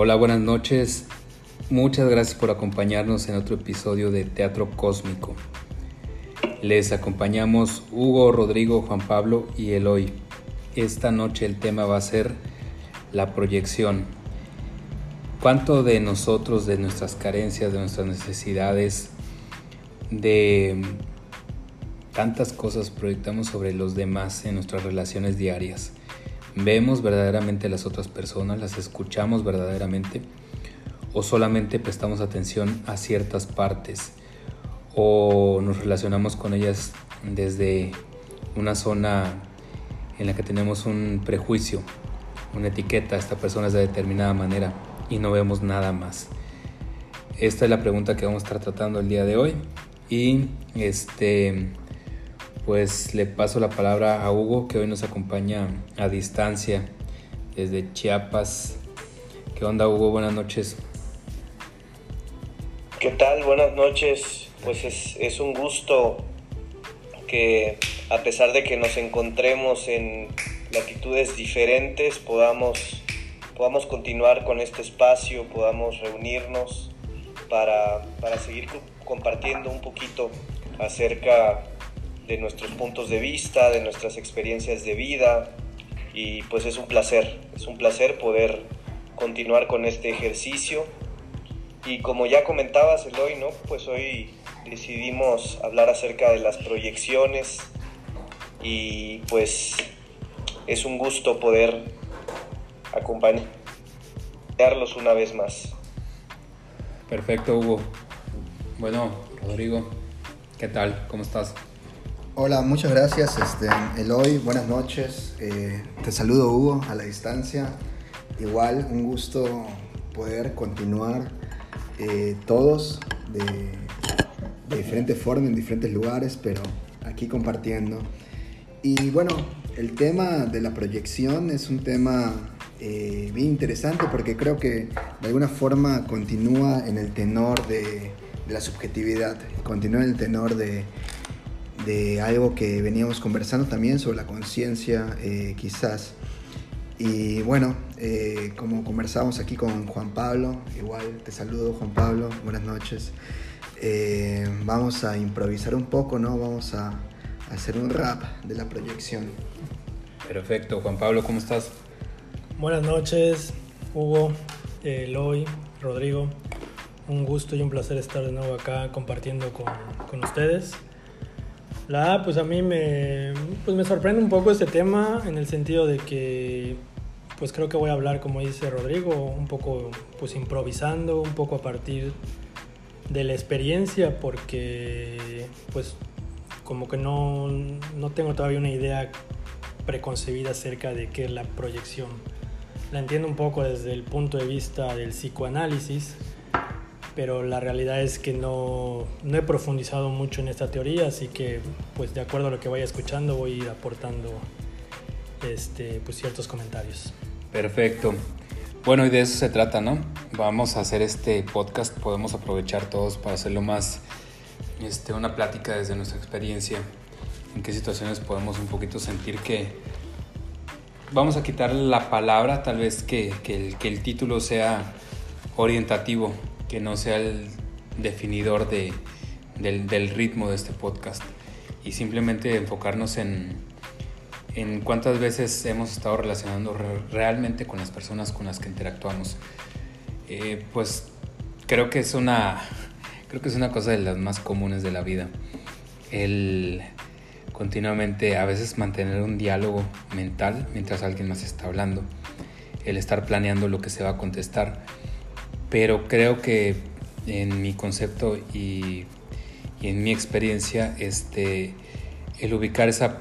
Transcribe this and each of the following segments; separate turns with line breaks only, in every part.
Hola, buenas noches. Muchas gracias por acompañarnos en otro episodio de Teatro Cósmico. Les acompañamos Hugo, Rodrigo, Juan Pablo y Eloy. Esta noche el tema va a ser la proyección. ¿Cuánto de nosotros, de nuestras carencias, de nuestras necesidades, de tantas cosas proyectamos sobre los demás en nuestras relaciones diarias? ¿Vemos verdaderamente a las otras personas? ¿Las escuchamos verdaderamente? ¿O solamente prestamos atención a ciertas partes? ¿O nos relacionamos con ellas desde una zona en la que tenemos un prejuicio, una etiqueta, esta persona es de determinada manera y no vemos nada más? Esta es la pregunta que vamos a estar tratando el día de hoy y este pues le paso la palabra a Hugo, que hoy nos acompaña a distancia desde Chiapas. ¿Qué onda, Hugo? Buenas noches.
¿Qué tal? Buenas noches. Pues es, un gusto que a pesar de que nos encontremos en latitudes diferentes, podamos, podamos continuar con este espacio, podamos reunirnos para, para seguir compartiendo un poquito acerca de nuestros puntos de vista, de nuestras experiencias de vida y pues es un placer, es un placer poder continuar con este ejercicio y como ya comentabas Eloy, ¿no? Pues hoy decidimos hablar acerca de las proyecciones y pues es un gusto poder acompañarlos una vez más.
Perfecto, Hugo. Bueno, Rodrigo, ¿qué tal? ¿Cómo estás?
Hola, muchas gracias, este, Eloy. Buenas noches. Eh, te saludo, Hugo, a la distancia. Igual, un gusto poder continuar eh, todos de, de diferentes formas, en diferentes lugares, pero aquí compartiendo. Y bueno, el tema de la proyección es un tema eh, bien interesante porque creo que de alguna forma continúa en el tenor de, de la subjetividad, continúa en el tenor de de algo que veníamos conversando también sobre la conciencia, eh, quizás. Y bueno, eh, como conversamos aquí con Juan Pablo, igual te saludo Juan Pablo, buenas noches. Eh, vamos a improvisar un poco, ¿no? Vamos a, a hacer un rap de la proyección.
Perfecto, Juan Pablo, ¿cómo estás?
Buenas noches, Hugo, Eloy, Rodrigo. Un gusto y un placer estar de nuevo acá compartiendo con, con ustedes. La pues a mí me, pues me sorprende un poco este tema en el sentido de que pues creo que voy a hablar, como dice Rodrigo, un poco pues improvisando, un poco a partir de la experiencia, porque pues como que no, no tengo todavía una idea preconcebida acerca de qué es la proyección. La entiendo un poco desde el punto de vista del psicoanálisis, pero la realidad es que no, no, he profundizado mucho en esta teoría, así que pues de acuerdo a lo que vaya escuchando voy a ir aportando este, pues, ciertos comentarios.
Perfecto. Bueno, y de eso se trata, ¿no? Vamos a hacer este podcast, podemos aprovechar todos para hacerlo más este, una plática desde nuestra experiencia, en qué situaciones podemos un poquito sentir que vamos a quitar la palabra, tal vez que, que, el, que el título sea orientativo, que no sea el definidor de, del, ritmo de este podcast y simplemente enfocarnos en, en cuántas veces hemos estado relacionando realmente con las personas con las que interactuamos. Eh, pues creo que es una creo que es una cosa de las más comunes de la vida. El continuamente a veces mantener un diálogo mental mientras alguien más está hablando. El estar planeando lo que se va a contestar pero creo que en mi concepto y, en mi experiencia, este, el ubicar esa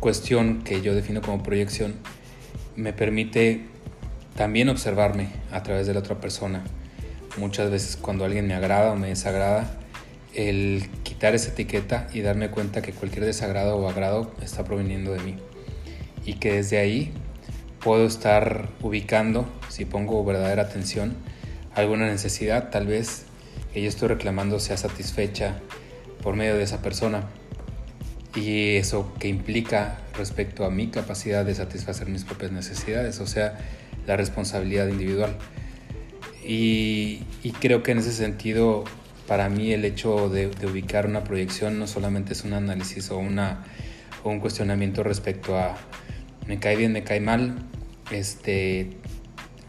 cuestión que yo defino como proyección me permite también observarme a través de la otra persona. Muchas veces cuando alguien me agrada o me desagrada, el quitar esa etiqueta y darme cuenta que cualquier desagrado o agrado está proveniendo de mí. Y que desde ahí puedo estar ubicando, si pongo verdadera atención, alguna necesidad tal vez que yo estoy reclamando sea satisfecha por medio de esa persona. Y eso que implica respecto a mi capacidad de satisfacer mis propias necesidades. O sea, la responsabilidad individual. Y, creo que en ese sentido, para mí el hecho de, ubicar una proyección no solamente es un análisis o, una, o un cuestionamiento respecto a me cae bien, me cae mal, este,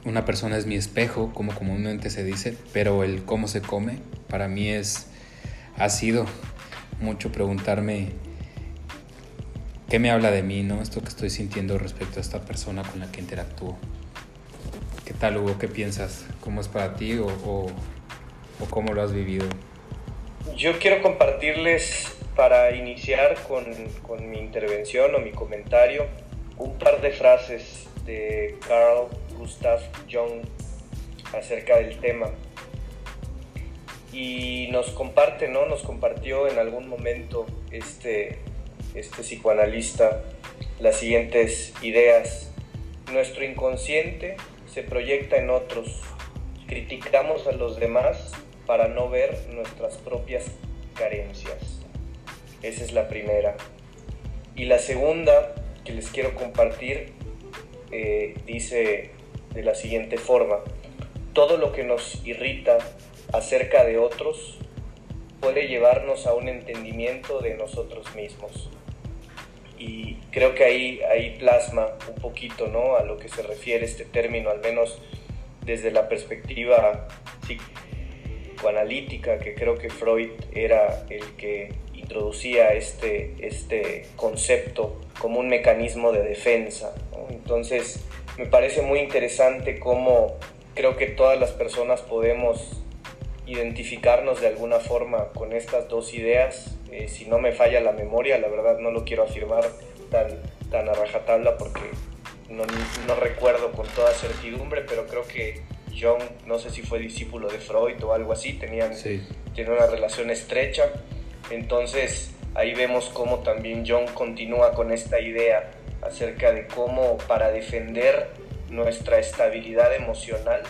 una persona es mi espejo, como comúnmente se dice, pero el cómo se come, para mí es, ha sido mucho preguntarme qué me habla de mí, ¿no? Esto que estoy sintiendo respecto a esta persona con la que interactúo. ¿Qué tal, Hugo? ¿Qué piensas? ¿Cómo es para ti o, o, cómo lo has vivido?
Yo quiero compartirles para iniciar con, con, mi intervención o mi comentario un par de frases de Carl Gustav Jung acerca del tema. Y nos comparte, ¿no? Nos compartió en algún momento este, este psicoanalista las siguientes ideas. Nuestro inconsciente se proyecta en otros. Criticamos a los demás para no ver nuestras propias carencias. Esa es la primera. Y la segunda que les quiero compartir eh, dice de la siguiente forma. Todo lo que nos irrita acerca de otros puede llevarnos a un entendimiento de nosotros mismos y creo que ahí, ahí plasma un poquito ¿no? a lo que se refiere este término, al menos desde la perspectiva psicoanalítica, que creo que Freud era el que introducía este, este concepto como un mecanismo de defensa. Entonces, me parece muy interesante cómo creo que todas las personas podemos identificarnos de alguna forma con estas dos ideas. Eh, si no me falla la memoria, la verdad no lo quiero afirmar tan, tan a rajatabla porque no, no, recuerdo con toda certidumbre, pero creo que Jung, no sé si fue discípulo de Freud o algo así, tenían, una relación estrecha. Entonces ahí vemos cómo también Jung continúa con esta idea acerca de cómo para defender nuestra estabilidad emocional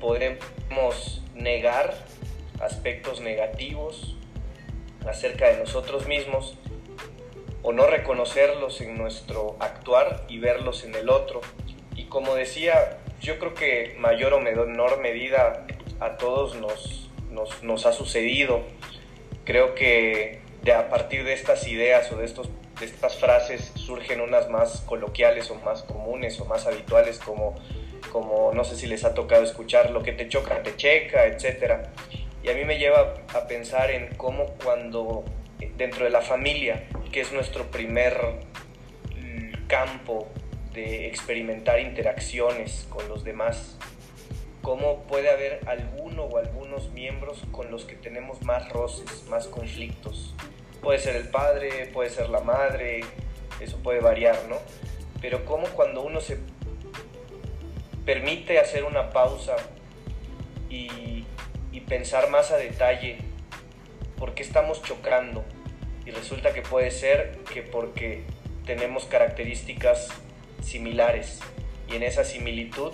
podemos negar aspectos negativos acerca de nosotros mismos o no reconocerlos en nuestro actuar y verlos en el otro. Y como decía, yo creo que mayor o menor medida a todos nos, nos, ha sucedido. Creo que de a partir de estas ideas o de, estos, de estas frases surgen unas más coloquiales o más comunes o más habituales como como no sé si les ha tocado escuchar, lo que te choca, te checa, etc. Y a mí me lleva a pensar en cómo cuando dentro de la familia, que es nuestro primer campo de experimentar interacciones con los demás, cómo puede haber alguno o algunos miembros con los que tenemos más roces, más conflictos. Puede ser el padre, puede ser la madre, eso puede variar, ¿no? Pero cómo cuando uno se permite hacer una pausa y, pensar más a detalle por qué estamos chocando. Y resulta que puede ser que porque tenemos características similares y en esa similitud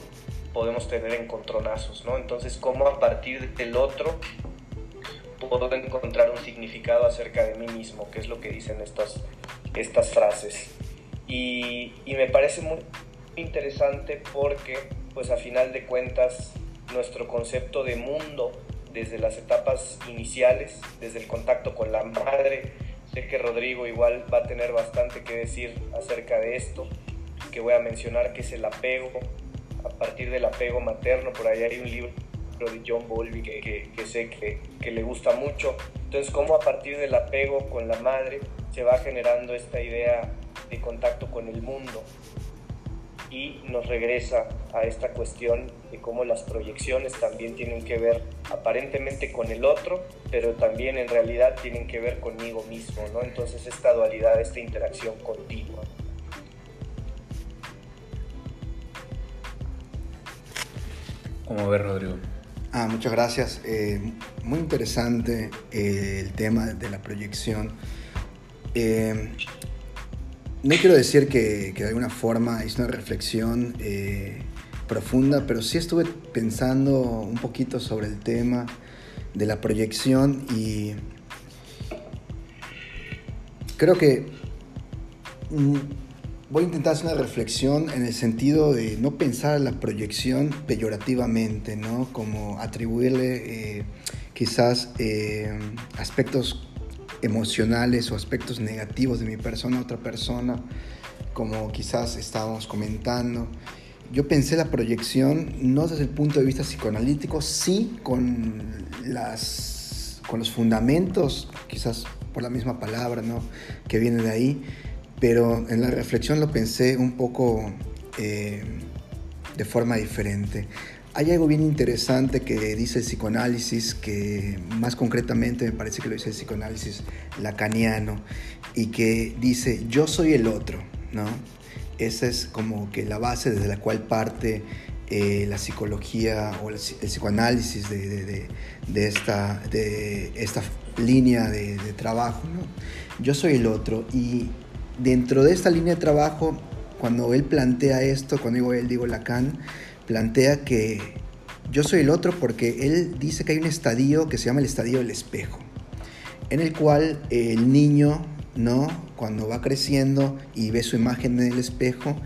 podemos tener encontronazos, ¿no? Entonces, ¿cómo a partir del otro puedo encontrar un significado acerca de mí mismo? Que es lo que dicen estas, estas frases. Y, y me parece muy interesante porque pues a final de cuentas nuestro concepto de mundo desde las etapas iniciales, desde el contacto con la madre, sé que Rodrigo igual va a tener bastante que decir acerca de esto, que voy a mencionar que es el apego, a partir del apego materno, por ahí hay un libro de John Bowlby que, que, sé que, que le gusta mucho, entonces cómo a partir del apego con la madre se va generando esta idea de contacto con el mundo, y nos regresa a esta cuestión de cómo las proyecciones también tienen que ver aparentemente con el otro, pero también en realidad tienen que ver conmigo mismo, ¿no? Entonces esta dualidad, esta interacción continua.
¿Cómo ves, Rodrigo?
Ah, muchas gracias. Eh, muy interesante eh, el tema de la proyección. Eh, no quiero decir que, de alguna forma hice una reflexión profunda, pero sí estuve pensando un poquito sobre el tema de la proyección y creo que mm, voy a intentar hacer una reflexión en el sentido de no pensar la proyección peyorativamente, ¿no? Como atribuirle eh, quizás eh, aspectos emocionales o aspectos negativos de mi persona a otra persona, como quizás estábamos comentando. Yo pensé la proyección no desde el punto de vista psicoanalítico, sí con, las, con los fundamentos, quizás por la misma palabra ¿no? que viene de ahí, pero en la reflexión lo pensé un poco eh, de forma diferente. Hay algo bien interesante que dice el psicoanálisis, que más concretamente me parece que lo dice el psicoanálisis lacaniano, y que dice, yo soy el otro, ¿no? Esa es como que la base desde la cual parte eh, la psicología o el, psicoanálisis de, de, esta, de esta línea de, trabajo. ¿no? Yo soy el otro y dentro de esta línea de trabajo, cuando él plantea esto, cuando digo él, digo Lacan, plantea que yo soy el otro porque él dice que hay un estadio que se llama el estadio del espejo, en el cual el niño ¿no? Cuando va creciendo y ve su imagen en el espejo,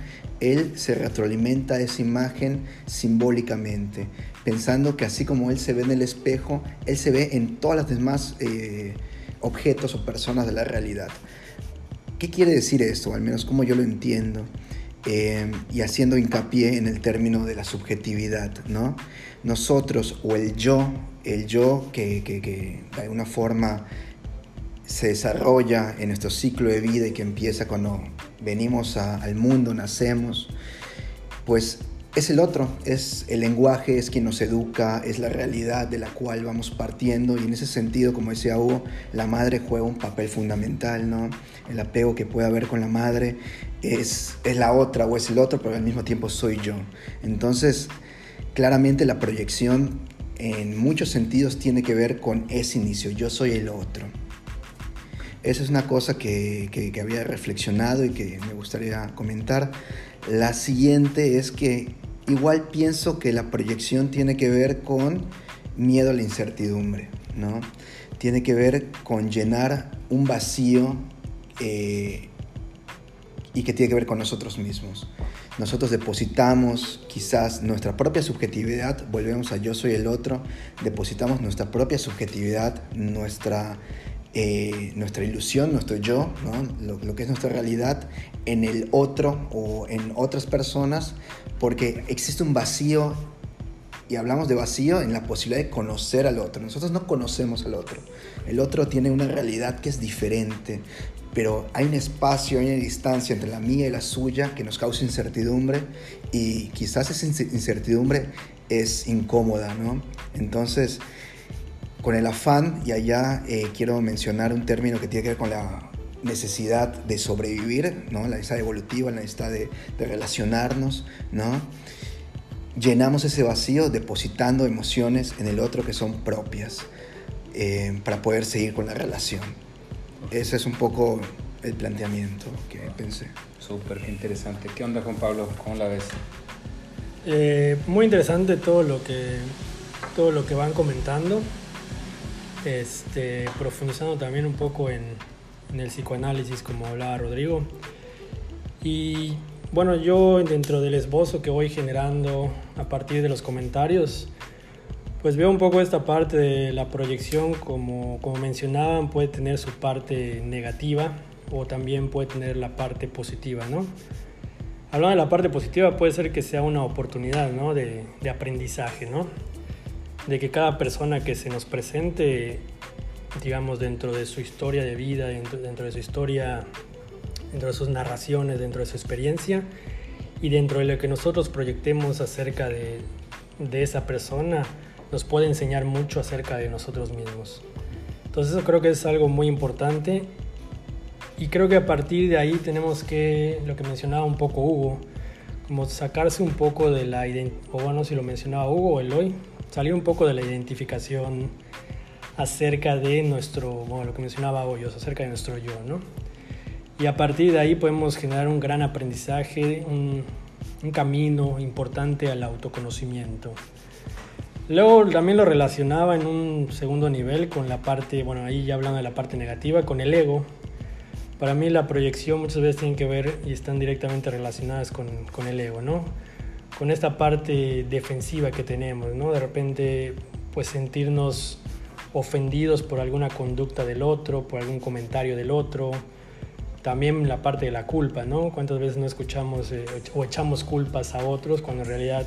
él se retroalimenta esa imagen simbólicamente, pensando que así como él se ve en el espejo, él se ve en todas las demás eh, objetos o personas de la realidad. ¿Qué quiere decir esto? Al menos como yo lo entiendo. Eh, y haciendo hincapié en el término de la subjetividad, ¿no? Nosotros o el yo, el yo que, de alguna forma se desarrolla en nuestro ciclo de vida y que empieza cuando venimos al mundo, nacemos, pues es el otro, es el lenguaje, es quien nos educa, es la realidad de la cual vamos partiendo y en ese sentido, como decía Hugo, la madre juega un papel fundamental, ¿no? El apego que puede haber con la madre es, es la otra o es el otro, pero al mismo tiempo soy yo. Entonces, claramente la proyección en muchos sentidos tiene que ver con ese inicio, yo soy el otro. Esa es una cosa que, que, había reflexionado y que me gustaría comentar. La siguiente es que igual pienso que la proyección tiene que ver con miedo a la incertidumbre, ¿no? Tiene que ver con llenar un vacío eh, y que tiene que ver con nosotros mismos. Nosotros depositamos quizás nuestra propia subjetividad, volvemos a yo soy el otro, depositamos nuestra propia subjetividad, nuestra eh, nuestra ilusión, nuestro yo, lo, que es nuestra realidad en el otro o en otras personas, porque existe un vacío, y hablamos de vacío en la posibilidad de conocer al otro. Nosotros no conocemos al otro. El otro tiene una realidad que es diferente, pero hay un espacio, hay una distancia entre la mía y la suya que nos causa incertidumbre y quizás esa incertidumbre es incómoda, ¿no? Entonces, con el afán, y allá eh, quiero mencionar un término que tiene que ver con la necesidad de sobrevivir, ¿no? la necesidad evolutiva, la necesidad de, relacionarnos, ¿no? llenamos ese vacío depositando emociones en el otro que son propias eh, para poder seguir con la relación. Ese es un poco el planteamiento que pensé.
Súper interesante. ¿Qué onda Juan Pablo? ¿Cómo la ves?
Eh, muy interesante todo lo que todo lo que van comentando este, profundizando también un poco en, el psicoanálisis, como hablaba Rodrigo. Y bueno, yo dentro del esbozo que voy generando a partir de los comentarios, pues veo un poco esta parte de la proyección, como, como mencionaban, puede tener su parte negativa o también puede tener la parte positiva, ¿no? Hablando de la parte positiva, puede ser que sea una oportunidad, ¿no? De, de aprendizaje, ¿no? de que cada persona que se nos presente, digamos, dentro de su historia de vida, dentro, de su historia, dentro de sus narraciones, dentro de su experiencia y dentro de lo que nosotros proyectemos acerca de, de esa persona, nos puede enseñar mucho acerca de nosotros mismos. Entonces eso creo que es algo muy importante y creo que a partir de ahí tenemos que, lo que mencionaba un poco Hugo, como sacarse un poco de la o bueno, si lo mencionaba Hugo o Eloy, salir un poco de la identificación acerca de nuestro, bueno, lo que mencionaba hoy, acerca de nuestro yo, ¿no? Y a partir de ahí podemos generar un gran aprendizaje, un, un camino importante al autoconocimiento. Luego también lo relacionaba en un segundo nivel con la parte, bueno, ahí ya hablando de la parte negativa, con el ego, para mí la proyección muchas veces tiene que ver y están directamente relacionadas con, con el ego, ¿no? Con esta parte defensiva que tenemos, ¿no? De repente, pues sentirnos ofendidos por alguna conducta del otro, por algún comentario del otro. También la parte de la culpa, ¿no? ¿Cuántas veces no escuchamos eh, o echamos culpas a otros cuando en realidad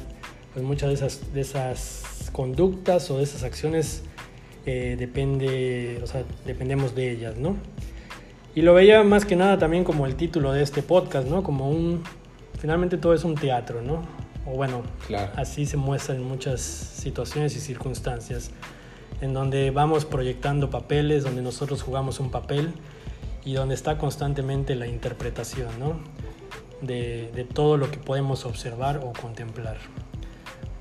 pues muchas de esas, de esas conductas o de esas acciones eh, depende, o sea, dependemos de ellas, ¿no? Y lo veía más que nada también como el título de este podcast, ¿no? Como un... Finalmente todo es un teatro, ¿no? O bueno, así se muestra en muchas situaciones y circunstancias, en donde vamos proyectando papeles, donde nosotros jugamos un papel y donde está constantemente la interpretación, ¿no? De, de todo lo que podemos observar o contemplar.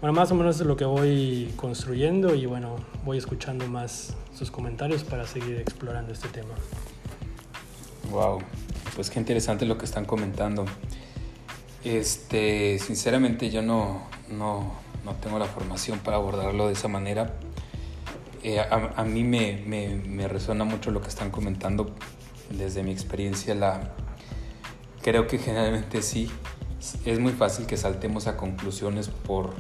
Bueno, más o menos es lo que voy construyendo y bueno, voy escuchando más sus comentarios para seguir explorando este tema.
Wow, pues qué interesante lo que están comentando. Este, sinceramente yo no, no, no tengo la formación para abordarlo de esa manera. Eh, a, mí me, resuena mucho lo que están comentando desde mi experiencia. Creo que generalmente sí, es muy fácil que saltemos a conclusiones por,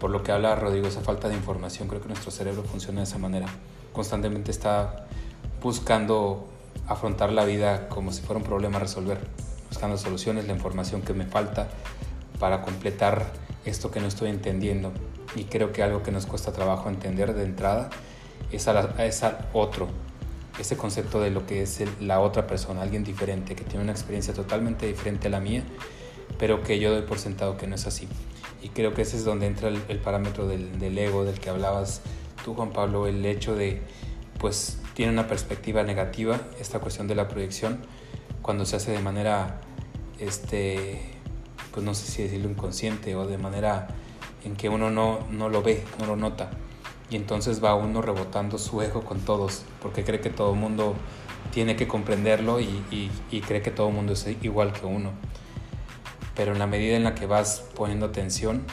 por lo que habla Rodrigo, esa falta de información. Creo que nuestro cerebro funciona de esa manera. Constantemente está buscando afrontar la vida como si fuera un problema a resolver, buscando soluciones, la información que me falta para completar esto que no estoy entendiendo. Y creo que algo que nos cuesta trabajo entender de entrada es a, otro, ese concepto de lo que es la otra persona, alguien diferente, que tiene una experiencia totalmente diferente a la mía, pero que yo doy por sentado que no es así. Y creo que ese es donde entra el, parámetro del, del, ego del que hablabas tú, Juan Pablo, el hecho de, pues, tiene una perspectiva negativa esta cuestión de la proyección cuando se hace de manera, este, pues no sé si decirlo inconsciente o de manera en que uno no, no lo ve, no lo nota. Y entonces va uno rebotando su ego con todos, porque cree que todo el mundo tiene que comprenderlo y, y, cree que todo el mundo es igual que uno. Pero en la medida en la que vas poniendo atención,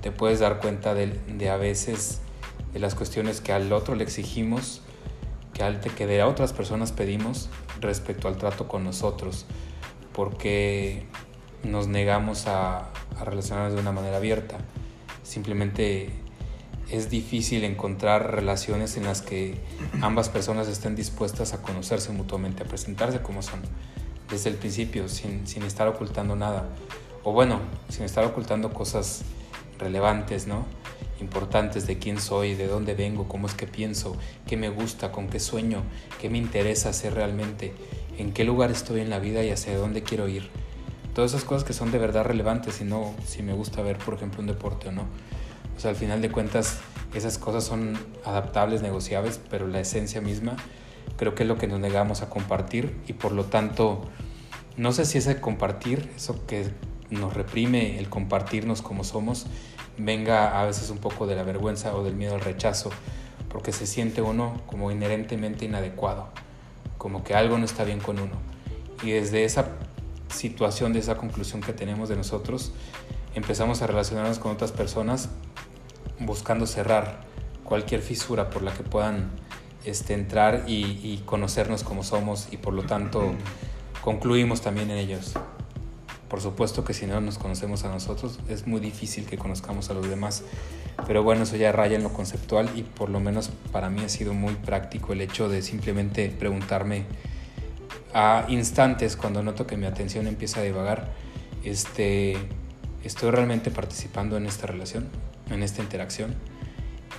te puedes dar cuenta de, de a veces de las cuestiones que al otro le exigimos que, que de otras personas pedimos respecto al trato con nosotros, porque nos negamos a, relacionarnos de una manera abierta. Simplemente es difícil encontrar relaciones en las que ambas personas estén dispuestas a conocerse mutuamente, a presentarse como son, desde el principio, sin, sin estar ocultando nada. O bueno, sin estar ocultando cosas relevantes, ¿no? importantes de quién soy, de dónde vengo, cómo es que pienso, qué me gusta, con qué sueño, qué me interesa hacer realmente, en qué lugar estoy en la vida y hacia dónde quiero ir. Todas esas cosas que son de verdad relevantes y no si me gusta ver, por ejemplo, un deporte o no. O sea, al final de cuentas, esas cosas son adaptables, negociables, pero la esencia misma creo que es lo que nos negamos a compartir y por lo tanto, no sé si ese compartir, eso que nos reprime el compartirnos como somos, venga a veces un poco de la vergüenza o del miedo al rechazo, porque se siente uno como inherentemente inadecuado, como que algo no está bien con uno. Y desde esa situación, de esa conclusión que tenemos de nosotros, empezamos a relacionarnos con otras personas buscando cerrar cualquier fisura por la que puedan este, entrar y, y conocernos como somos y por lo tanto concluimos también en ellos. Por supuesto que si no nos conocemos a nosotros es muy difícil que conozcamos a los demás. Pero bueno, eso ya raya en lo conceptual y por lo menos para mí ha sido muy práctico el hecho de simplemente preguntarme a instantes cuando noto que mi atención empieza a divagar, este, estoy realmente participando en esta relación, en esta interacción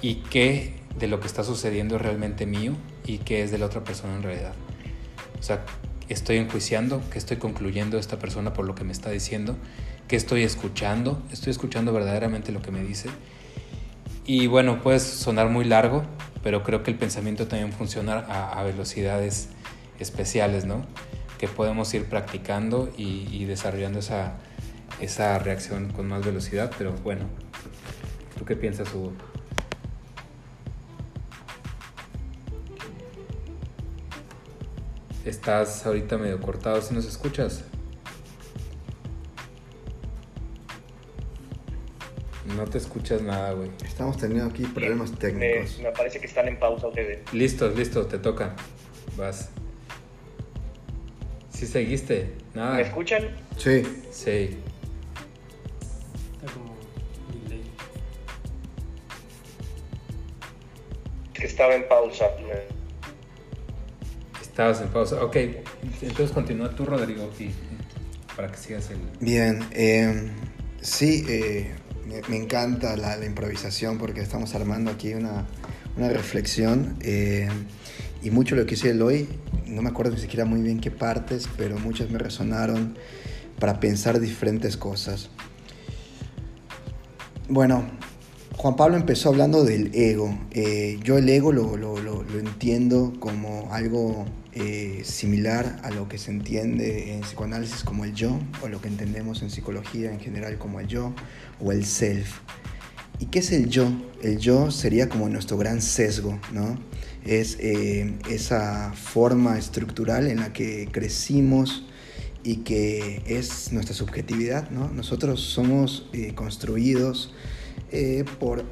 y qué de lo que está sucediendo es realmente mío y qué es de la otra persona en realidad. O sea, estoy enjuiciando, que estoy concluyendo esta persona por lo que me está diciendo, que estoy escuchando, estoy escuchando verdaderamente lo que me dice. Y bueno, puede sonar muy largo, pero creo que el pensamiento también funciona a, velocidades especiales, ¿no? Que podemos ir practicando y, y desarrollando esa, esa reacción con más velocidad, pero bueno, ¿tú qué piensas, Hugo? Estás ahorita medio cortado si nos escuchas. No te escuchas nada, güey.
Estamos teniendo aquí problemas técnicos.
Me, parece que están en pausa ustedes.
Listo, listo, te toca. Vas. Sí, seguiste. Nada.
¿Me escuchan?
Sí.
Sí.
Está como delay.
Que estaba en pausa.
Estabas en pausa. Ok. Entonces continúa tú, Rodrigo, y- para que sigas el.
Bien, eh, sí, eh, me, me encanta la, la improvisación porque estamos armando aquí una, una reflexión eh, y mucho lo que hice el hoy, no me acuerdo ni siquiera muy bien qué partes, pero muchas me resonaron para pensar diferentes cosas. Bueno, Juan Pablo empezó hablando del ego. Eh, yo el ego lo, lo- lo- lo entiendo como algo eh, similar a lo que se entiende en psicoanálisis como el yo, o lo que entendemos en psicología en general como el yo o el self. ¿Y qué es el yo? El yo sería como nuestro gran sesgo, ¿no? Es eh, esa forma estructural en la que crecimos y que es nuestra subjetividad, ¿no? Nosotros somos eh, construidos eh, por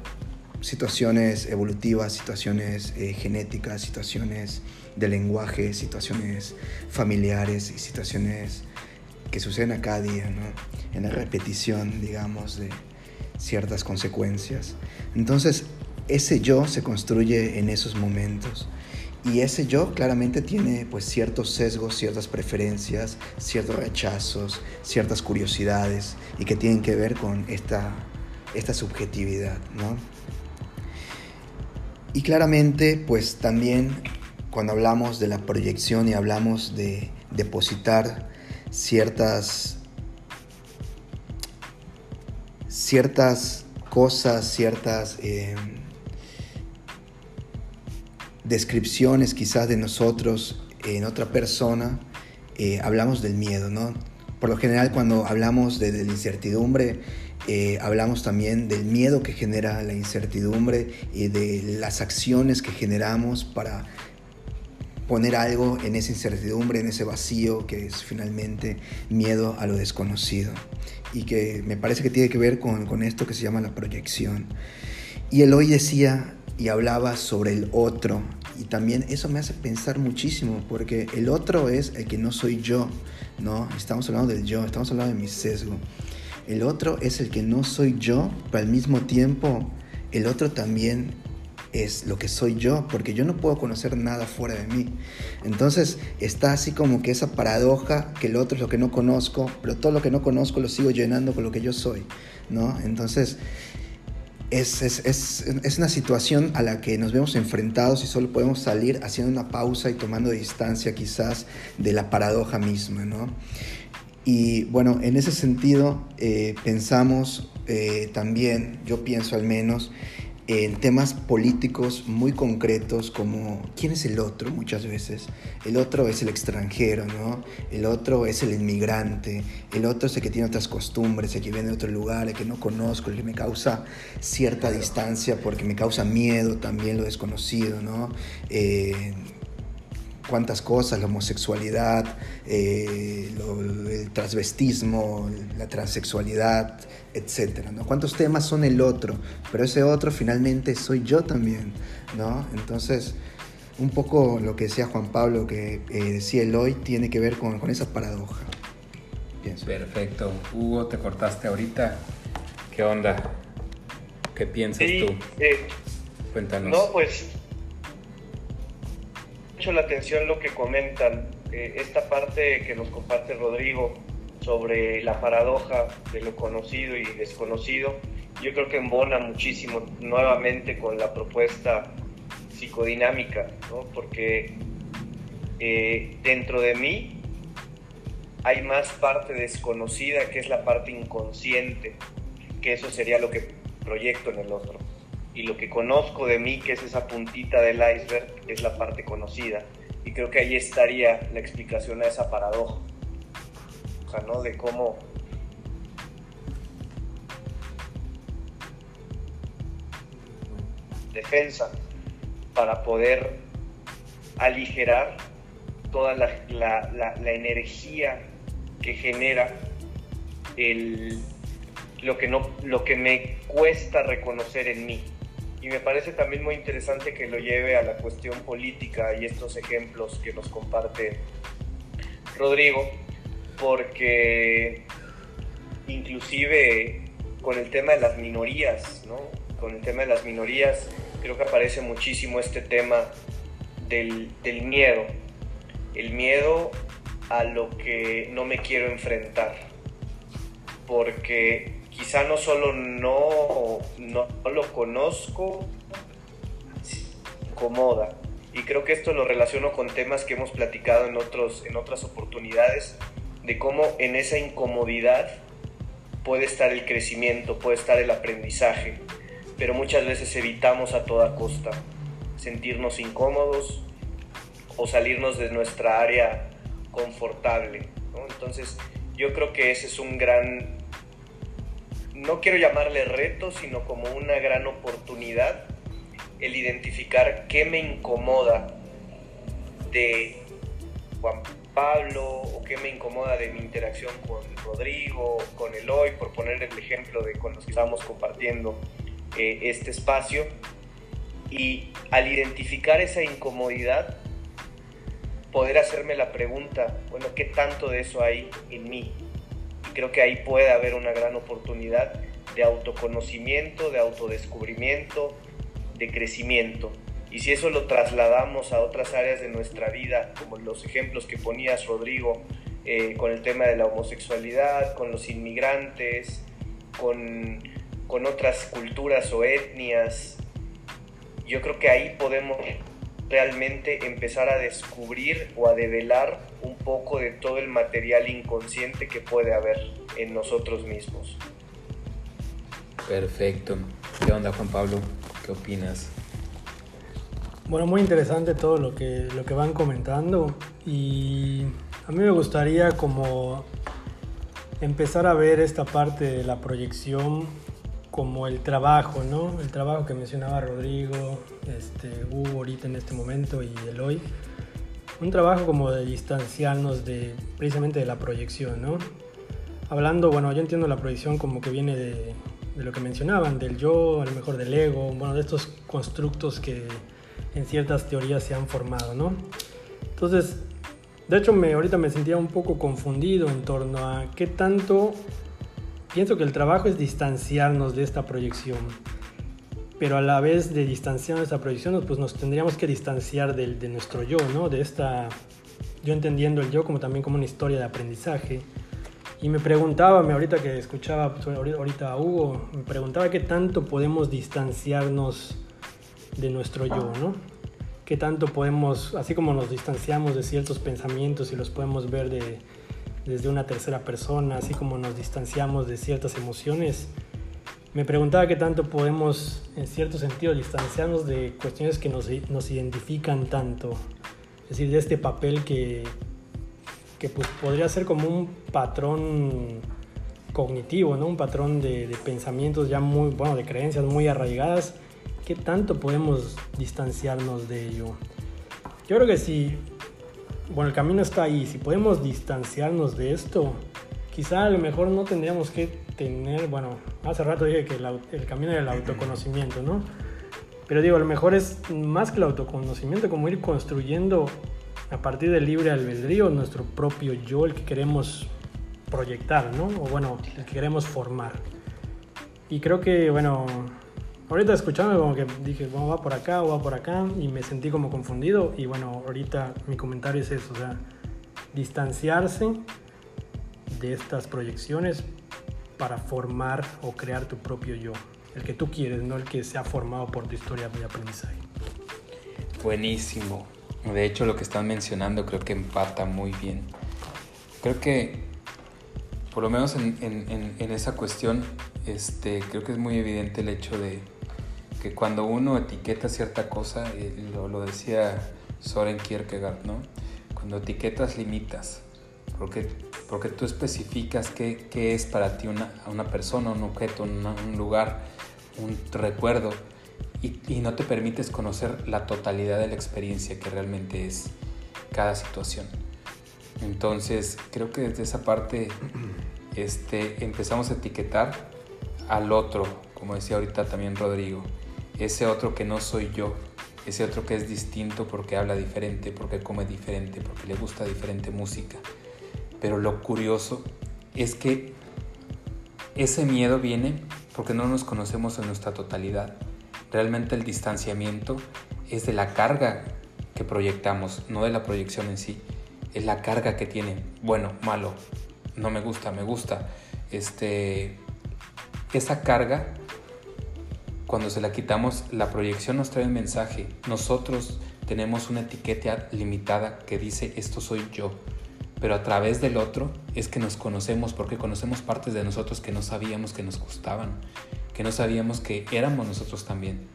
situaciones evolutivas, situaciones genéticas, situaciones de lenguaje, situaciones familiares y situaciones que suceden a cada día, ¿no? En la repetición, digamos, de ciertas consecuencias. Entonces, ese yo se construye en esos momentos. Y ese yo claramente tiene pues ciertos sesgos, ciertas preferencias, ciertos rechazos, ciertas curiosidades y que tienen que ver con esta, esta subjetividad, ¿no? Y claramente pues también cuando hablamos de la proyección y hablamos de depositar ciertas ciertas cosas, ciertas eh, descripciones quizás de nosotros en otra persona, eh, hablamos del miedo, ¿no? Por lo general cuando hablamos de, la incertidumbre, eh, hablamos también del miedo que genera la incertidumbre y de las acciones que generamos para poner algo en esa incertidumbre, en ese vacío que es finalmente miedo a lo desconocido y que me parece que tiene que ver con, con esto que se llama la proyección. Y él hoy decía y hablaba sobre el otro y también eso me hace pensar muchísimo porque el otro es el que no soy yo, ¿no? Estamos hablando del yo, estamos hablando de mi sesgo. El otro es el que no soy yo, pero al mismo tiempo el otro también es lo que soy yo, porque yo no puedo conocer nada fuera de mí. Entonces está así como que esa paradoja que el otro es lo que no conozco, pero todo lo que no conozco lo sigo llenando con lo que yo soy, ¿no? Entonces es, es, es, una situación a la que nos vemos enfrentados y solo podemos salir haciendo una pausa y tomando distancia quizás de la paradoja misma, ¿no? Y bueno, en ese sentido eh, pensamos eh, también, yo pienso al menos, en temas políticos muy concretos como quién es el otro muchas veces. El otro es el extranjero, ¿no? El otro es el inmigrante, el otro es el que tiene otras costumbres, el que viene de otro lugar, el que no conozco, el que me causa cierta distancia porque me causa miedo también lo desconocido, ¿no? Eh, cuántas cosas, la homosexualidad, eh, lo- el transvestismo, la transexualidad, etcétera, ¿no? Cuántos temas son el otro, pero ese otro finalmente soy yo también, ¿no? Entonces, un poco lo que decía Juan Pablo, que eh, decía Eloy, tiene que ver con, con esa paradoja. Pienso.
Perfecto. Hugo, te cortaste ahorita. ¿Qué onda? ¿Qué piensas
Sí,
tú?
eh,
Cuéntanos.
no, pues mucho la atención lo que comentan, eh, esta parte que nos comparte Rodrigo sobre la paradoja de lo conocido y desconocido, yo creo que embona muchísimo nuevamente con la propuesta psicodinámica, ¿no? porque eh, dentro de mí hay más parte desconocida que es la parte inconsciente, que eso sería lo que proyecto en el otro. Y lo que conozco de mí, que es esa puntita del iceberg, es la parte conocida. Y creo que ahí estaría la explicación a esa paradoja, o sea, ¿no? De cómo defensa para poder aligerar toda la, la- la- la energía que genera el, lo, que no, lo que me cuesta reconocer en mí. Y me parece también muy interesante que lo lleve a la cuestión política y estos ejemplos que nos comparte Rodrigo, porque inclusive con el tema de las minorías, ¿no? Con el tema de las minorías, creo que aparece muchísimo este tema del, del miedo. El miedo a lo que no me quiero enfrentar. Porque quizá no solo no, no, lo conozco, incomoda. Y creo que esto lo relaciono con temas que hemos platicado en, otros, en otras oportunidades, de cómo en esa incomodidad puede estar el crecimiento, puede estar el aprendizaje, pero muchas veces evitamos a toda costa sentirnos incómodos o salirnos de nuestra área confortable. Entonces yo creo que ese es un gran, no quiero llamarle reto, sino como una gran oportunidad el identificar qué me incomoda de Juan Pablo o qué me incomoda de mi interacción con Rodrigo, con Eloy, por poner el ejemplo de con los que estamos compartiendo eh, este espacio. Y al identificar esa incomodidad, poder hacerme la pregunta, bueno, ¿qué tanto de eso hay en mí? Creo que ahí puede haber una gran oportunidad de autoconocimiento, de autodescubrimiento, de crecimiento. Y si eso lo trasladamos a otras áreas de nuestra vida, como los ejemplos que ponías, Rodrigo, eh, con el tema de la homosexualidad, con los inmigrantes, con, con otras culturas o etnias, yo creo que ahí podemos realmente empezar a descubrir o a develar un poco de todo el material inconsciente que puede haber en nosotros mismos.
Perfecto. ¿Qué onda Juan Pablo? ¿Qué opinas?
Bueno, muy interesante todo lo que, lo que van comentando y a mí me gustaría como empezar a ver esta parte de la proyección como el trabajo, ¿no? El trabajo que mencionaba Rodrigo, este, Hugo ahorita en este momento y Eloy. Un trabajo como de distanciarnos de precisamente de la proyección, ¿no? Hablando, bueno, yo entiendo la proyección como que viene de, de lo que mencionaban, del yo, a lo mejor del ego, bueno, de estos constructos que en ciertas teorías se han formado, ¿no? Entonces, de hecho, me, ahorita me sentía un poco confundido en torno a qué tanto Pienso que el trabajo es distanciarnos de esta proyección, pero a la vez de distanciarnos de esta proyección, pues nos tendríamos que distanciar de, de nuestro yo, ¿no? De esta, yo entendiendo el yo como también como una historia de aprendizaje. Y me preguntaba, me ahorita que escuchaba ahorita a Hugo, me preguntaba qué tanto podemos distanciarnos de nuestro yo, ¿no? Qué tanto podemos, así como nos distanciamos de ciertos pensamientos y los podemos ver de, desde una tercera persona, así como nos distanciamos de ciertas emociones. Me preguntaba qué tanto podemos, en cierto sentido, distanciarnos de cuestiones que nos, identifican tanto. Es decir, de este papel que, que pues, podría ser como un patrón cognitivo, ¿no? un patrón de, de, pensamientos ya muy, bueno, de creencias muy arraigadas. ¿Qué tanto podemos distanciarnos de ello? Yo creo que si bueno, el camino está ahí. Si podemos distanciarnos de esto, quizá a lo mejor no tendríamos que tener, bueno, hace rato dije que el, camino era el autoconocimiento, ¿no? Pero digo, a lo mejor es más que el autoconocimiento, como ir construyendo a partir del libre albedrío nuestro propio yo, el que queremos proyectar, ¿no? O bueno, el que queremos formar. Y creo que, bueno, ahorita escuchando como que dije, bueno, va por acá o va por acá y me sentí como confundido y bueno, ahorita mi comentario es eso, o sea, distanciarse de estas proyecciones para formar o crear tu propio yo, el que tú quieres, no el que se ha formado por tu historia de aprendizaje.
Buenísimo. De hecho, lo que están mencionando creo que empata muy bien. Creo que, por lo menos en, en, en esa cuestión, este, creo que es muy evidente el hecho de, que cuando uno etiqueta cierta cosa, eh, lo, decía Soren Kierkegaard, ¿no? Cuando etiquetas, limitas, porque, porque tú especificas qué, qué es para ti una, una persona, un objeto, un lugar, un recuerdo, y, y, no te permites conocer la totalidad de la experiencia que realmente es cada situación. Entonces, creo que desde esa parte este, empezamos a etiquetar al otro, como decía ahorita también Rodrigo ese otro que no soy yo, ese otro que es distinto porque habla diferente, porque come diferente, porque le gusta diferente música, Pero lo curioso es que ese miedo viene porque no nos conocemos en nuestra totalidad. Realmente el distanciamiento es de la carga que proyectamos, no de la proyección en sí. Es la carga que tiene, bueno, malo, no me gusta, me gusta. Este, esa carga, cuando se la quitamos, la proyección nos trae un mensaje. Nosotros tenemos una etiqueta limitada que dice esto soy yo pero a través del otro es que nos conocemos porque conocemos partes de nosotros que no sabíamos que nos gustaban, que no sabíamos que éramos nosotros también.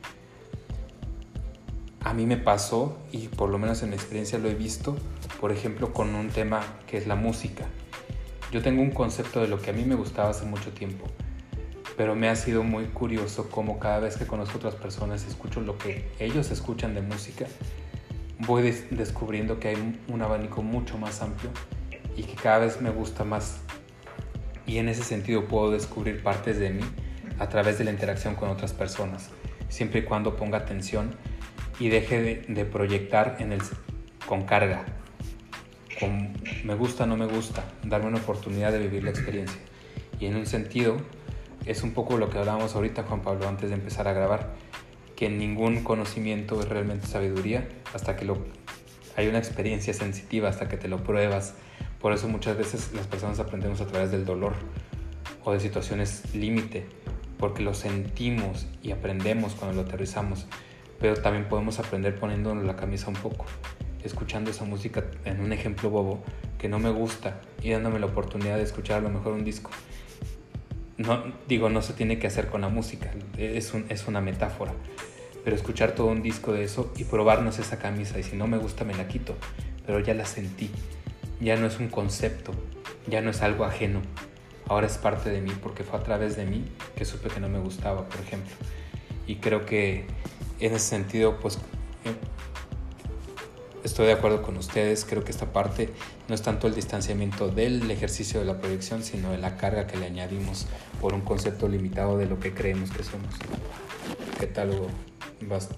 A mí me pasó, y por lo menos en mi experiencia lo he visto, por ejemplo, con un tema que es la música. Yo tengo un concepto de lo que a mí me gustaba hace mucho tiempo, pero me ha sido muy curioso cómo cada vez que conozco otras personas y escucho lo que ellos escuchan de música, voy descubriendo que hay un abanico mucho más amplio y que cada vez me gusta más. Y en ese sentido puedo descubrir partes de mí a través de la interacción con otras personas, siempre y cuando ponga atención y deje de, proyectar en el, con carga, con me gusta, no me gusta, darme una oportunidad de vivir la experiencia. Y en un sentido, es un poco lo que hablábamos ahorita, Juan Pablo, antes de empezar a grabar, que ningún conocimiento es realmente sabiduría hasta que lo, hay una experiencia sensitiva, hasta que te lo pruebas, por eso muchas veces las personas aprendemos a través del dolor o de situaciones límite, porque lo sentimos y aprendemos cuando lo aterrizamos, pero también podemos aprender poniéndonos la camisa un poco, escuchando esa música en un ejemplo bobo que no me gusta y dándome la oportunidad de escuchar a lo mejor un disco. No, digo, no se tiene que hacer con la música, es, es una metáfora, pero escuchar todo un disco de eso y probarnos esa camisa y si no me gusta me la quito, pero ya la sentí ya no es un concepto, ya no es algo ajeno, ahora es parte de mí porque fue a través de mí que supe que no me gustaba, por ejemplo. Y creo que en ese sentido, pues eh, estoy de acuerdo con ustedes, creo que esta parte no es tanto el distanciamiento del ejercicio de la proyección, sino de la carga que le añadimos por un concepto limitado de lo que creemos que somos. ¿Qué tal, Hugo? Vas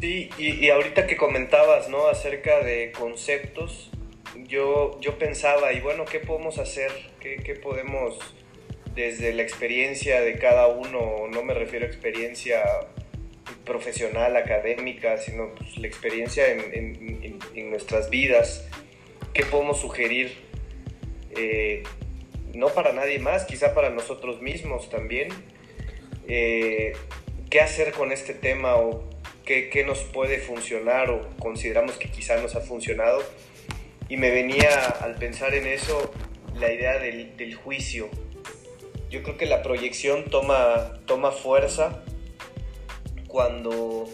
Sí, y, ahorita que comentabas, ¿no? Acerca de conceptos, yo, yo pensaba, y bueno, ¿qué podemos hacer? ¿Qué, ¿Qué, podemos, desde la experiencia de cada uno, no me refiero a experiencia profesional, académica, sino pues, la experiencia en, en, en, nuestras vidas, ¿qué podemos sugerir? Eh, no para nadie más, quizá para nosotros mismos también. Eh, ¿Qué hacer con este tema o qué, nos puede funcionar o consideramos que quizá nos ha funcionado. Y me venía al pensar en eso la idea del, juicio. Yo creo que la proyección toma, toma fuerza cuando,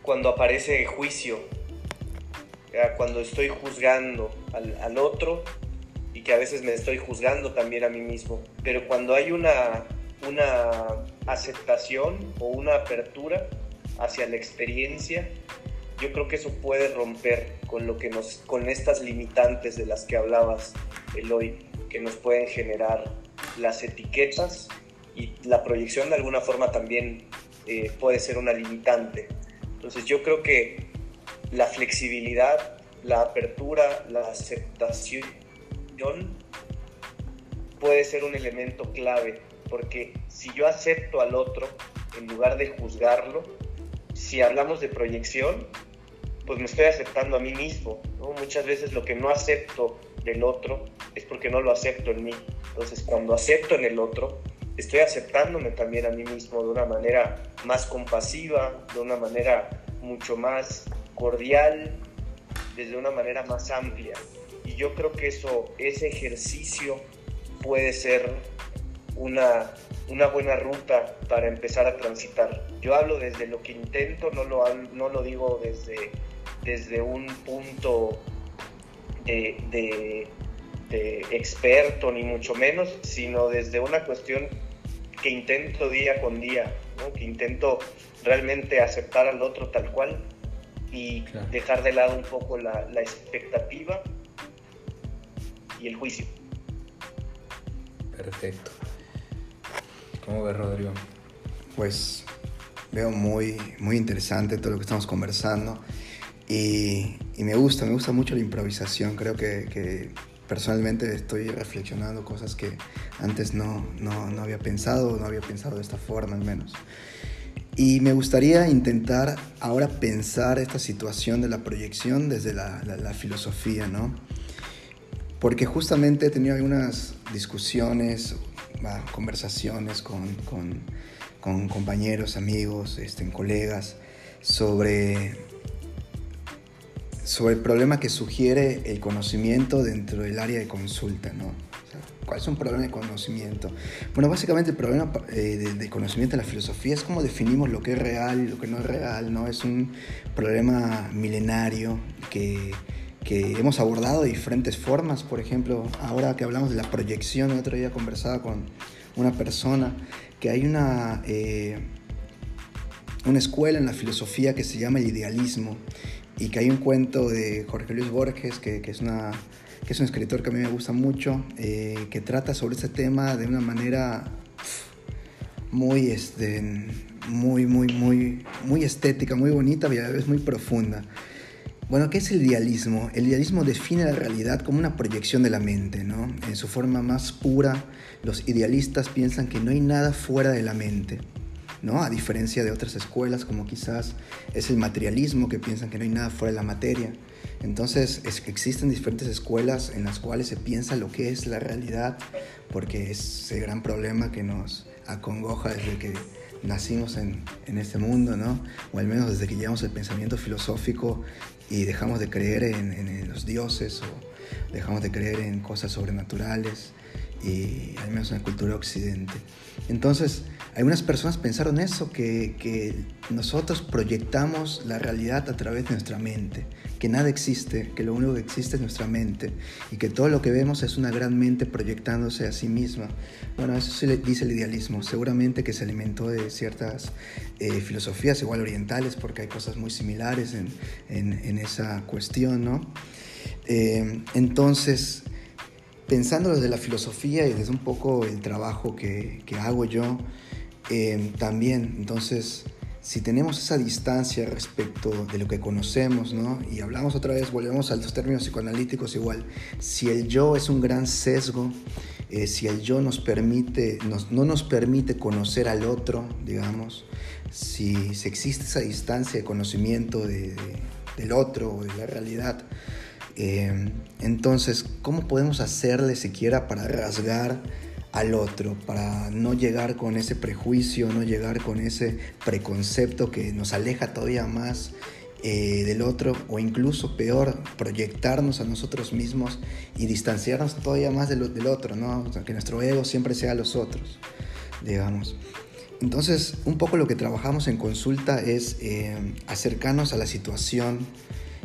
cuando aparece juicio, cuando estoy juzgando al, al, otro y que a veces me estoy juzgando también a mí mismo. Pero cuando hay una, una aceptación o una apertura, hacia la experiencia, yo creo que eso puede romper con lo que nos, con estas limitantes de las que hablabas, Eloy, que nos pueden generar las etiquetas y la proyección de alguna forma también eh, puede ser una limitante. Entonces yo creo que la flexibilidad, la apertura, la aceptación puede ser un elemento clave, porque si yo acepto al otro en lugar de juzgarlo, si hablamos de proyección, pues me estoy aceptando a mí mismo. Muchas veces lo que no acepto del otro es porque no lo acepto en mí. Entonces, cuando acepto en el otro, estoy aceptándome también a mí mismo de una manera más compasiva, de una manera mucho más cordial, desde una manera más amplia. Y yo creo que eso, ese ejercicio puede ser una una buena ruta para empezar a transitar. Yo hablo desde lo que intento, no lo, no lo digo desde, desde un punto de, experto, ni mucho menos, sino desde una cuestión que intento día con día, que intento realmente aceptar al otro tal cual y dejar de lado un poco la, la expectativa y el juicio.
Perfecto. ¿Cómo ves, Rodrigo?
Pues veo muy, muy interesante todo lo que estamos conversando y, y me gusta, me gusta mucho la improvisación. Creo que, que personalmente estoy reflexionando cosas que antes no, no, no, había pensado, no había pensado de esta forma al menos. Y me gustaría intentar ahora pensar esta situación de la proyección desde la, filosofía, ¿no? Porque justamente he tenido algunas discusiones, conversaciones con, con, con, compañeros, amigos, este, colegas, sobre sobre el problema que sugiere el conocimiento dentro del área de consulta, ¿no? ¿Cuál es un problema de conocimiento? Bueno, básicamente el problema eh, de, conocimiento de la filosofía es cómo definimos lo que es real y lo que no es real, ¿no? Es un problema milenario que, que hemos abordado de diferentes formas. Por ejemplo, ahora que hablamos de la proyección, el otro día conversaba con una persona que hay una, eh, una escuela en la filosofía que se llama el idealismo y que hay un cuento de Jorge Luis Borges, que, es, una, que es un escritor que a mí me gusta mucho, eh, que trata sobre este tema de una manera muy, este, muy, muy, muy, muy estética, muy bonita y a la vez muy profunda. Bueno, ¿qué es el idealismo? El idealismo define la realidad como una proyección de la mente, ¿no? En su forma más pura, los idealistas piensan que no hay nada fuera de la mente. ¿No? A diferencia de otras escuelas como quizás es el materialismo, que piensan que no hay nada fuera de la materia. Entonces es, existen diferentes escuelas en las cuales se piensa lo que es la realidad, porque es ese gran problema que nos acongoja desde que nacimos en, en este mundo, ¿no? o al menos desde que llevamos el pensamiento filosófico y dejamos de creer en, en los dioses o dejamos de creer en cosas sobrenaturales y al menos en la cultura occidente. Entonces, algunas personas pensaron eso, que, nosotros proyectamos la realidad a través de nuestra mente, que nada existe, que lo único que existe es nuestra mente y que todo lo que vemos es una gran mente proyectándose a sí misma. Bueno, eso se le dice el idealismo, seguramente que se alimentó de ciertas eh, filosofías igual orientales, porque hay cosas muy similares en, en, en esa cuestión, ¿no? Eh, entonces, pensando desde la filosofía y desde un poco el trabajo que, que hago yo, eh, también, entonces, si tenemos esa distancia respecto de lo que conocemos, ¿no? Y hablamos otra vez, volvemos a los términos psicoanalíticos igual, si el yo es un gran sesgo, eh, si el yo nos permite, nos, no nos permite conocer al otro, digamos, si, existe esa distancia de conocimiento de, del otro o de la realidad, eh, entonces, ¿cómo podemos hacerle siquiera para rasgar al otro, para no llegar con ese prejuicio, no llegar con ese preconcepto que nos aleja todavía más eh, del otro o incluso peor, proyectarnos a nosotros mismos y distanciarnos todavía más del, otro, ¿no? que nuestro ego siempre sea los otros, digamos. Entonces, un poco lo que trabajamos en consulta es eh, acercarnos a la situación,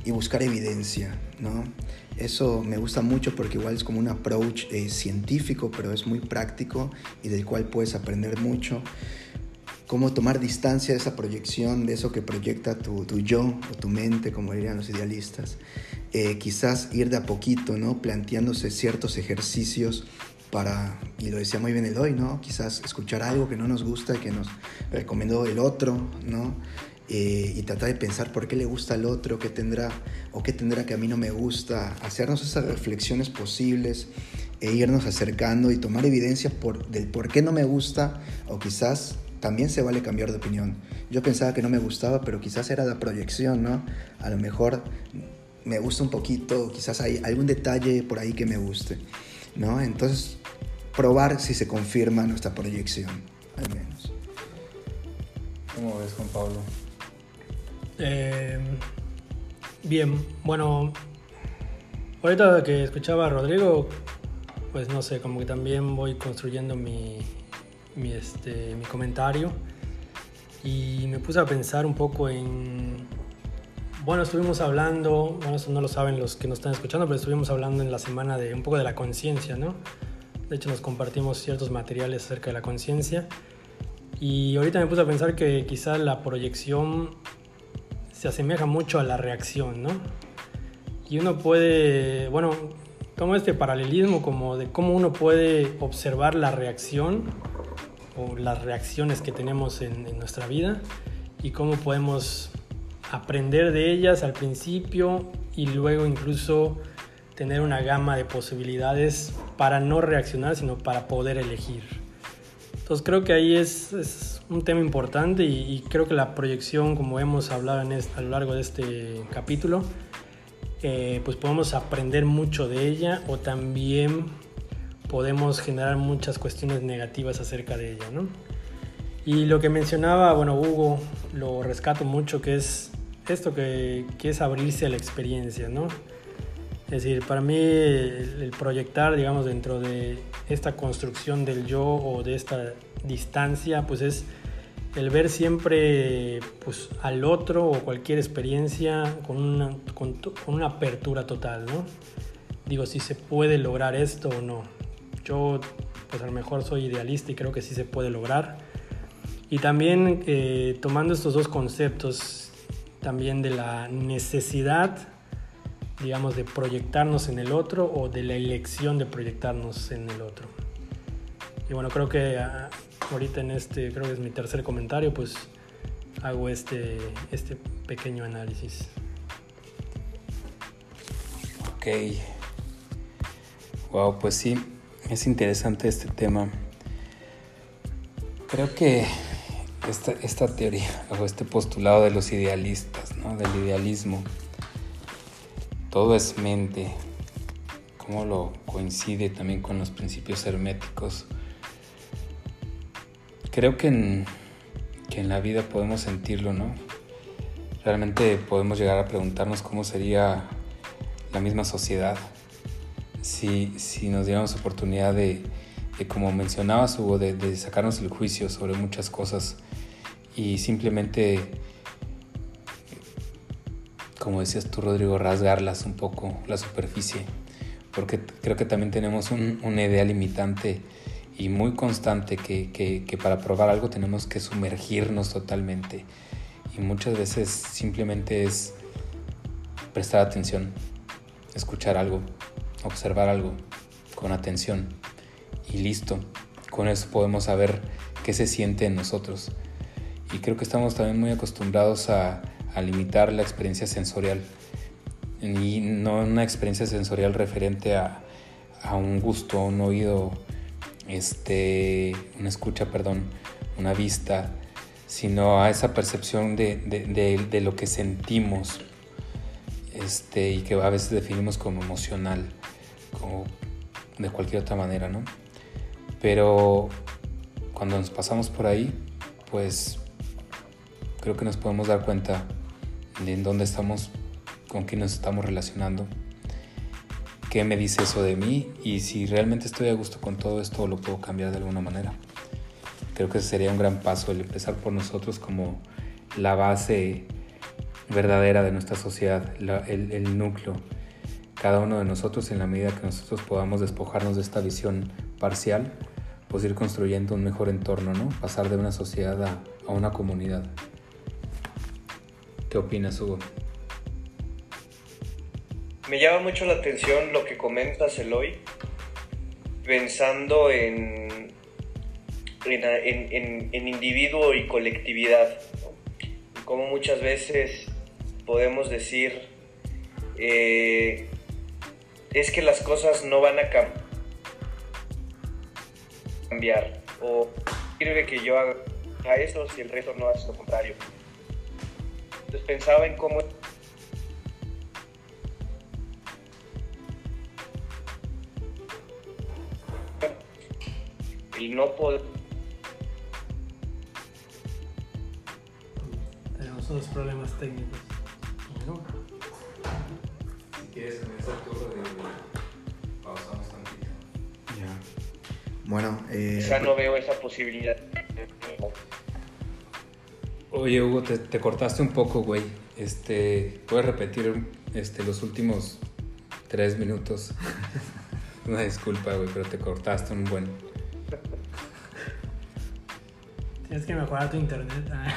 y buscar evidencia, ¿no? Eso me gusta mucho porque igual es como un approach eh, científico, pero es muy práctico y del cual puedes aprender mucho. Cómo tomar distancia de esa proyección, de eso que proyecta tu, tu yo o tu mente, como dirían los idealistas. Eh, quizás ir de a poquito, ¿no? Planteándose ciertos ejercicios para, y lo decía muy bien el hoy, ¿no? Quizás escuchar algo que no nos gusta y que nos recomendó el otro, ¿no? Eh, y tratar de pensar por qué le gusta al otro, qué tendrá o qué tendrá que a mí no me gusta, hacernos esas reflexiones posibles e irnos acercando y tomar evidencia por, del por qué no me gusta o quizás también se vale cambiar de opinión. Yo pensaba que no me gustaba, pero quizás era la proyección, ¿no? A lo mejor me gusta un poquito, quizás hay algún detalle por ahí que me guste, ¿no? Entonces, probar si se confirma nuestra proyección, al menos.
¿Cómo ves, Juan Pablo?
Eh, bien, bueno, ahorita que escuchaba a Rodrigo, pues no sé, como que también voy construyendo mi, mi, este, mi comentario y me puse a pensar un poco en... Bueno, estuvimos hablando, bueno, eso no lo saben los que nos están escuchando, pero estuvimos hablando en la semana de un poco de la conciencia, ¿no? De hecho, nos compartimos ciertos materiales acerca de la conciencia. Y ahorita me puse a pensar que quizá la proyección se asemeja mucho a la reacción, ¿no? Y uno puede, bueno, como este paralelismo como de cómo uno puede observar la reacción o las reacciones que tenemos en, nuestra vida y cómo podemos aprender de ellas al principio y luego incluso tener una gama de posibilidades para no reaccionar, sino para poder elegir. Entonces creo que ahí es, un tema importante y, creo que la proyección, como hemos hablado en a lo largo de este capítulo, eh, pues podemos aprender mucho de ella o también podemos generar muchas cuestiones negativas acerca de ella, ¿no? Y lo que mencionaba, bueno, Hugo, lo rescato mucho, que es esto que, que es abrirse a la experiencia, ¿no? Es decir, para mí el, proyectar, digamos, dentro de esta construcción del yo o de esta distancia, pues es el ver siempre pues, al otro o cualquier experiencia con una, con, una apertura total, ¿no? Digo, si se puede lograr esto o no. Yo, pues a lo mejor soy idealista y creo que sí se puede lograr. Y también eh, tomando estos dos conceptos, también de la necesidad digamos, de proyectarnos en el otro o de la elección de proyectarnos en el otro. Y bueno, creo que ah, ahorita en este, creo que es mi tercer comentario, pues hago este, este pequeño análisis.
Ok. Wow, pues sí, es interesante este tema. Creo que esta, esta teoría o este postulado de los idealistas, ¿no? del idealismo, todo es mente, cómo lo coincide también con los principios herméticos. Creo que en, que en la vida podemos sentirlo, ¿no? Realmente podemos llegar a preguntarnos cómo sería la misma sociedad si, si nos diéramos oportunidad de, como mencionabas Hugo, de, de sacarnos el juicio sobre muchas cosas y simplemente como decías tú, Rodrigo, rasgarlas un poco, la superficie, porque creo que también tenemos una idea limitante y muy constante que, para probar algo tenemos que sumergirnos totalmente. Y muchas veces simplemente es prestar atención, escuchar algo, observar algo con atención y listo. Con eso podemos saber qué se siente en nosotros. Y creo que estamos también muy acostumbrados a, a limitar la experiencia sensorial y no una experiencia sensorial referente a, un gusto, un oído, este, una escucha, perdón, una vista, sino a esa percepción de, lo que sentimos este, y que a veces definimos como emocional, como de cualquier otra manera, ¿no? Pero cuando nos pasamos por ahí, pues creo que nos podemos dar cuenta en dónde estamos, con quién nos estamos relacionando, qué me dice eso de mí y si realmente estoy a gusto con todo esto o lo puedo cambiar de alguna manera. Creo que ese sería un gran paso el empezar por nosotros como la base verdadera de nuestra sociedad, el, el núcleo. Cada uno de nosotros, en la medida que nosotros podamos despojarnos de esta visión parcial, pues ir construyendo un mejor entorno, ¿no? Pasar de una sociedad a, a una comunidad. ¿Qué opinas, Hugo?
Me llama mucho la atención lo que comentas, Eloy, pensando en, en, en, individuo y colectividad. Como muchas veces podemos decir, eh, es que las cosas no van a cambiar, o sirve que yo haga esto si el resto no hace lo contrario. Entonces pensaba en cómo el no poder
tenemos unos problemas técnicos
si quieres en esa turno de pausamos tantito
ya bueno
eh, ya no veo esa posibilidad
Oye, Hugo, te, cortaste un poco, güey. Este, ¿puedes repetir este, los últimos tres minutos? Una disculpa, güey, pero te cortaste un buen.
Tienes que mejorar tu internet.
Ah.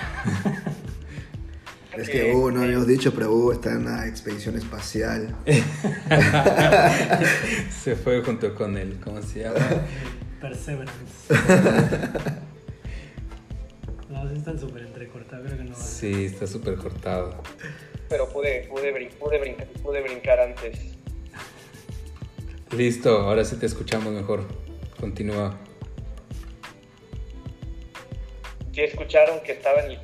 Es que Hugo, no habíamos dicho, pero Hugo está en una expedición espacial.
se fue junto con él, ¿cómo se llama?
Perseverance. así están súper entrecortados, creo que no.
Sí, está súper cortado.
Pero pude, pude, pude, brincar, pude brincar antes.
Listo, ahora sí te escuchamos mejor. Continúa.
¿Sí escucharon que estaba en el...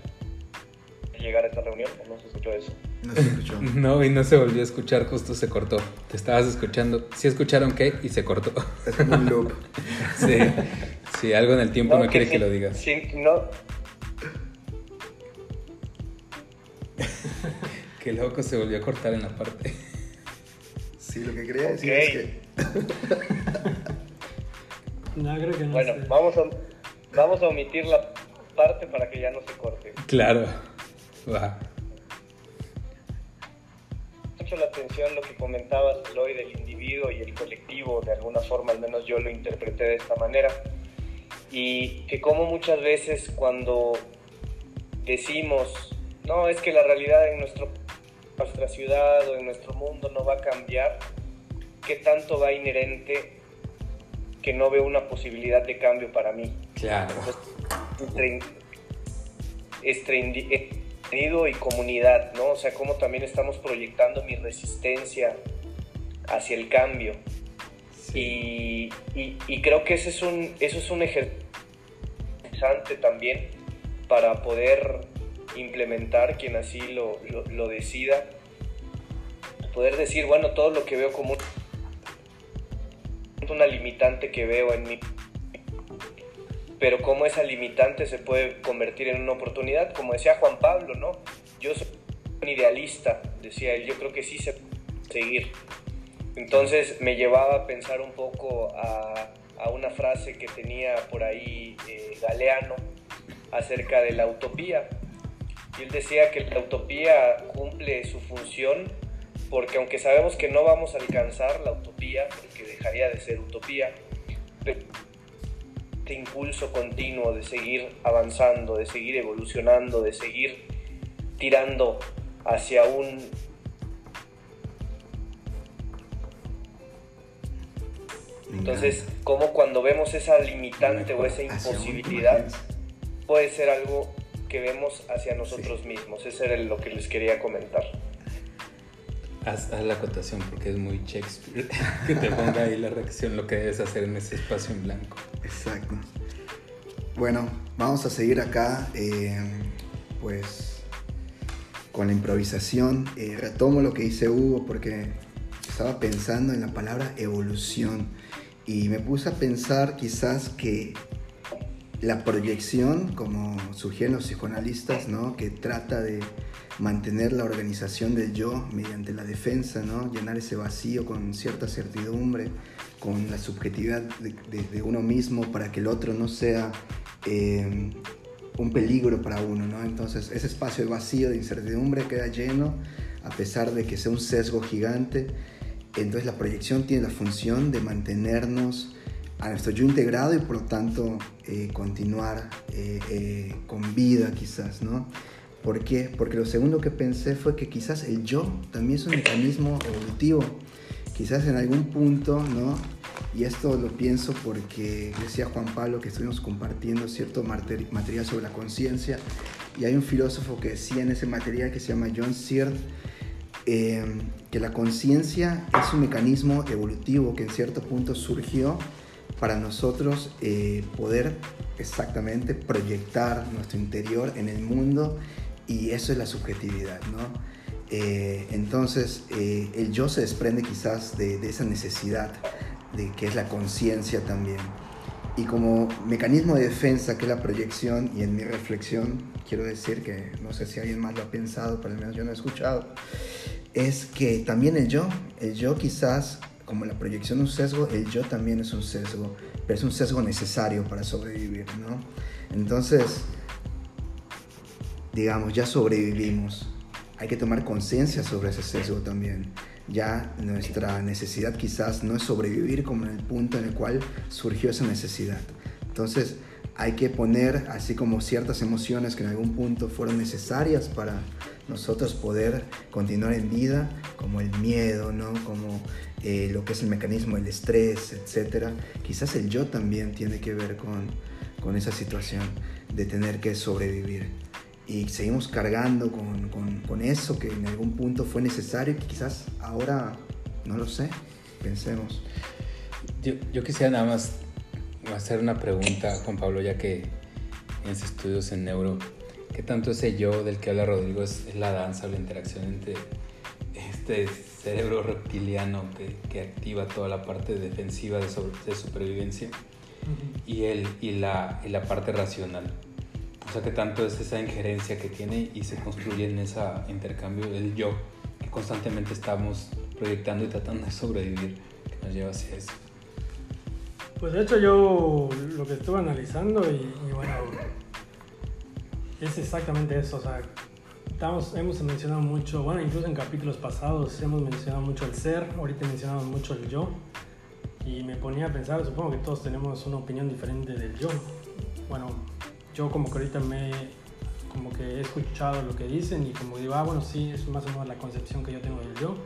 llegar a esta reunión o no se escuchó eso?
No se escuchó.
No, y no se volvió a escuchar, justo se cortó. Te estabas escuchando. Sí escucharon qué y se cortó.
Es como un loop.
Sí, sí, algo en el tiempo no, quiere
sí-
que lo digas.
Sí, no,
Que loco se volvió a cortar en la parte.
Sí, lo que quería decir es que
No, creo que no.
bueno,
sé.
vamos a, vamos a omitir la parte para que ya no se corte.
Claro. Va.
mucho la atención lo que comentabas, Eloy, del individuo y el colectivo, de alguna forma, al menos yo lo interpreté de esta manera. Y que como muchas veces cuando decimos, no, es que la realidad en nuestro, nuestra ciudad o en nuestro mundo no va a cambiar, ¿qué tanto va inherente que no veo una posibilidad de cambio para mí?
Claro.
Entre indi- individuo y comunidad, ¿no? O sea, cómo también estamos proyectando mi resistencia hacia el cambio. Y, y- y creo que ese es un, eso es un ejercicio interesante también para poder implementar quien así lo, lo- lo decida. Poder decir, bueno, todo lo que veo como un- una limitante que veo en mi pero cómo esa limitante se puede convertir en una oportunidad, como decía Juan Pablo, ¿no? Yo soy un idealista, decía él, yo creo que sí se puede seguir. Entonces me llevaba a pensar un poco a, una frase que tenía por ahí eh, Galeano acerca de la utopía. Y él decía que la utopía cumple su función porque aunque sabemos que no vamos a alcanzar la utopía, porque dejaría de ser utopía, este impulso continuo de seguir avanzando, de seguir evolucionando, de seguir tirando hacia un entonces como cuando vemos esa limitante o esa imposibilidad puede ser algo que vemos hacia nosotros mismos eso era lo que les quería comentar
Haz, la acotación porque es muy Shakespeare. que te ponga ahí la reacción, lo que debes hacer en ese espacio en blanco.
Exacto. Bueno, vamos a seguir acá, eh, pues, con la improvisación. Eh, retomo lo que dice Hugo porque estaba pensando en la palabra evolución y me puse a pensar quizás que la proyección, como sugieren los psicoanalistas, ¿no? que trata de mantener la organización del yo mediante la defensa, ¿no? llenar ese vacío con cierta certidumbre, con la subjetividad de, uno mismo para que el otro no sea eh, un peligro para uno. ¿no? Entonces ese espacio de vacío, de incertidumbre queda lleno a pesar de que sea un sesgo gigante. Entonces la proyección tiene la función de mantenernos a nuestro yo integrado y por lo tanto eh, continuar eh, eh, con vida quizás. ¿Por qué? Porque lo segundo que pensé fue que quizás el yo también es un mecanismo evolutivo. Quizás en algún punto, ¿no? Y esto lo pienso porque decía Juan Pablo que estuvimos compartiendo cierto materi- material sobre la conciencia y hay un filósofo que decía en ese material que se llama John Searle eh, que la conciencia es un mecanismo evolutivo que en cierto punto surgió para nosotros eh, poder exactamente proyectar nuestro interior en el mundo y eso es la subjetividad, ¿no? Eh, entonces eh, el yo se desprende quizás de, esa necesidad de que es la conciencia también. Y como mecanismo de defensa que es la proyección y en mi reflexión quiero decir que no sé si alguien más lo ha pensado, pero al menos yo no he escuchado, es que también el yo, el yo quizás como la proyección es un sesgo, el yo también es un sesgo, pero es un sesgo necesario para sobrevivir, ¿no? Entonces, digamos, ya sobrevivimos. Hay que tomar conciencia sobre ese sesgo también. Ya nuestra necesidad quizás no es sobrevivir como en el punto en el cual surgió esa necesidad. Entonces, hay que poner así como ciertas emociones que en algún punto fueron necesarias para nosotros poder continuar en vida, como el miedo, ¿no? como eh, lo que es el mecanismo del estrés, etc. Quizás el yo también tiene que ver con, con esa situación de tener que sobrevivir. Y seguimos cargando con, con, con eso que en algún punto fue necesario y que quizás ahora, no lo sé, pensemos.
Yo, yo quisiera nada más hacer una pregunta, Juan Pablo, ya que tienes estudios en neuro. ¿Qué tanto ese yo del que habla Rodrigo es, la danza o la interacción entre este cerebro reptiliano que, que activa toda la parte defensiva de, de supervivencia y, el, y, la, y la parte racional? O sea, que tanto es esa injerencia que tiene y se construye en ese intercambio el yo que constantemente estamos proyectando y tratando de sobrevivir, que nos lleva hacia eso.
Pues de hecho yo lo que estuve analizando y, bueno, es exactamente eso, o sea, estamos, hemos mencionado mucho, bueno, incluso en capítulos pasados hemos mencionado mucho el ser, ahorita mencionamos mucho el yo, y me ponía a pensar, supongo que todos tenemos una opinión diferente del yo. Bueno, yo como que ahorita me, como que he escuchado lo que dicen y como digo, ah, bueno, sí, es más o menos la concepción que yo tengo del yo.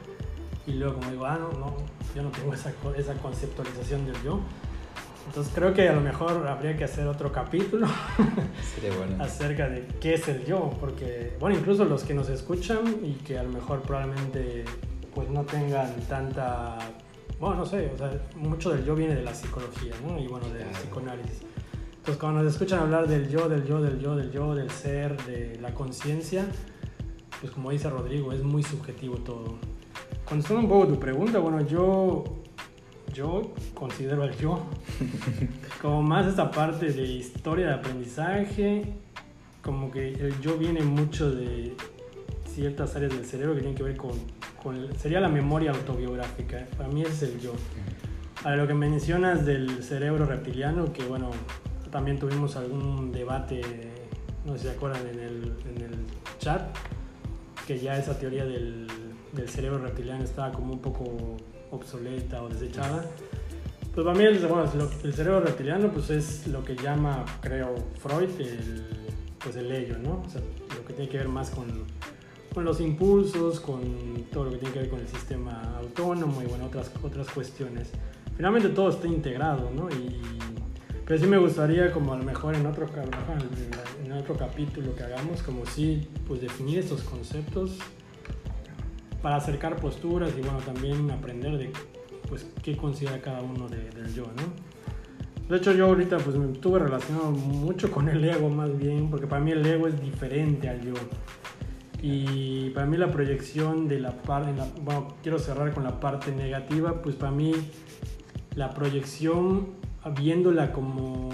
Y luego como digo, ah, no, no, yo no tengo esa, esa conceptualización del yo. Entonces creo que a lo mejor habría que hacer otro capítulo acerca de qué es el yo, porque, bueno, incluso los que nos escuchan y que a lo mejor probablemente pues no tengan tanta, bueno, no sé, o sea, mucho del yo viene de la psicología, ¿no? Y bueno, del psicoanálisis. Entonces cuando nos escuchan hablar del yo, del yo, del yo, del yo, del ser, de la conciencia, pues como dice Rodrigo, es muy subjetivo todo. Contestando un poco tu pregunta, bueno, yo yo considero el yo como más esta parte de historia de aprendizaje, como que el yo viene mucho de ciertas áreas del cerebro que tienen que ver con, sería la memoria autobiográfica, para mí es el yo. A lo que mencionas del cerebro reptiliano, que bueno, también tuvimos algún debate, no sé si se acuerdan, en el, en el chat, que ya esa teoría del, del cerebro reptiliano estaba como un poco obsoleta o desechada. Pues para mí el, el cerebro reptiliano pues es lo que llama, creo, Freud, el, pues el ello, ¿no? O sea, lo que tiene que ver más con, con los impulsos, con todo lo que tiene que ver con el sistema autónomo y bueno, otras, otras cuestiones. Finalmente todo está integrado, ¿no? Y, pero sí me gustaría como a lo mejor en otro, en otro capítulo que hagamos, como sí, pues definir estos conceptos para acercar posturas y bueno, también aprender de pues qué considera cada uno del yo, ¿no? De hecho yo ahorita pues me estuve relacionado mucho con el ego más bien, porque para mí el ego es diferente al yo. Y para mí la proyección de la parte, bueno, quiero cerrar con la parte negativa, pues para mí la proyección, viéndola como,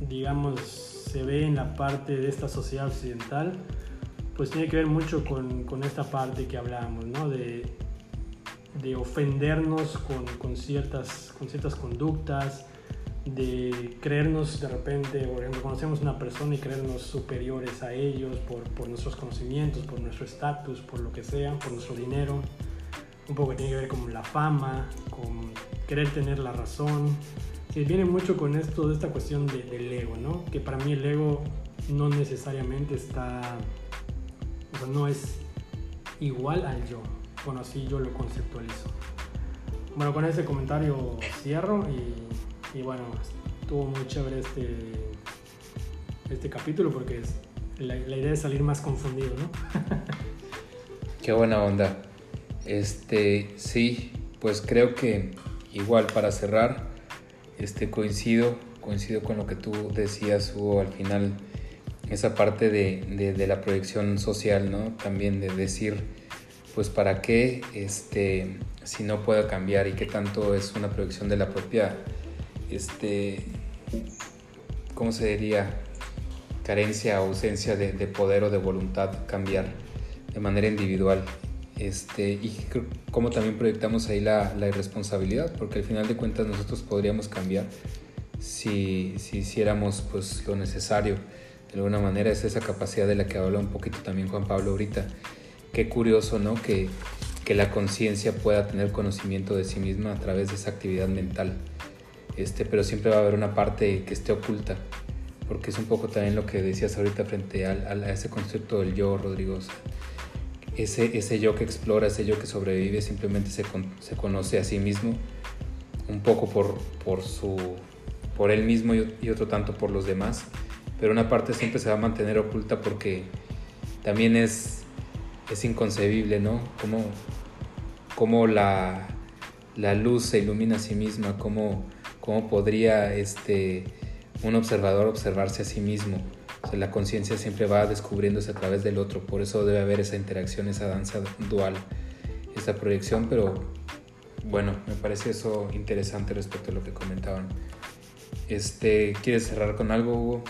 digamos, se ve en la parte de esta sociedad occidental, pues tiene que ver mucho con, con esta parte que hablábamos, ¿no? De, de ofendernos con, con, ciertas, con ciertas conductas, de creernos de repente, por ejemplo, conocemos una persona y creernos superiores a ellos por, por nuestros conocimientos, por nuestro estatus, por lo que sea, por nuestro dinero. Un poco tiene que ver con la fama, con querer tener la razón. Que viene mucho con esto, de esta cuestión de, del ego, ¿no? Que para mí el ego no necesariamente está no es igual al yo. Bueno, así yo lo conceptualizo. Bueno, con ese comentario cierro y, bueno, estuvo muy chévere este, este capítulo porque es, la, idea es salir más confundido, ¿no?
Qué buena onda. Este, sí, pues creo que igual para cerrar, este, coincido, coincido con lo que tú decías, Hugo, al final esa parte de, de, la proyección social, ¿no? También de decir, pues para qué, este, si no puedo cambiar y qué tanto es una proyección de la propia, este, ¿cómo se diría? Carencia, ausencia de, de poder o de voluntad cambiar de manera individual. Este, y cómo también proyectamos ahí la, la, irresponsabilidad, porque al final de cuentas nosotros podríamos cambiar si, si hiciéramos pues, lo necesario de alguna manera es esa capacidad de la que habla un poquito también Juan Pablo ahorita. Qué curioso, ¿no? Que, que la conciencia pueda tener conocimiento de sí misma a través de esa actividad mental. Este, pero siempre va a haber una parte que esté oculta, porque es un poco también lo que decías ahorita frente a, a ese concepto del yo, Rodrigo. Ese, ese yo que explora, ese yo que sobrevive, simplemente se, se conoce a sí mismo un poco por, por su por él mismo y otro tanto por los demás, pero una parte siempre se va a mantener oculta porque también es, es inconcebible, ¿no? Cómo, cómo la, la, luz se ilumina a sí misma, cómo, cómo podría este, un observador observarse a sí mismo. La conciencia siempre va descubriéndose a través del otro, por eso debe haber esa interacción, esa danza dual, esa proyección, pero bueno, me parece eso interesante respecto a lo que comentaban. Este, ¿Quieres cerrar con algo, Hugo?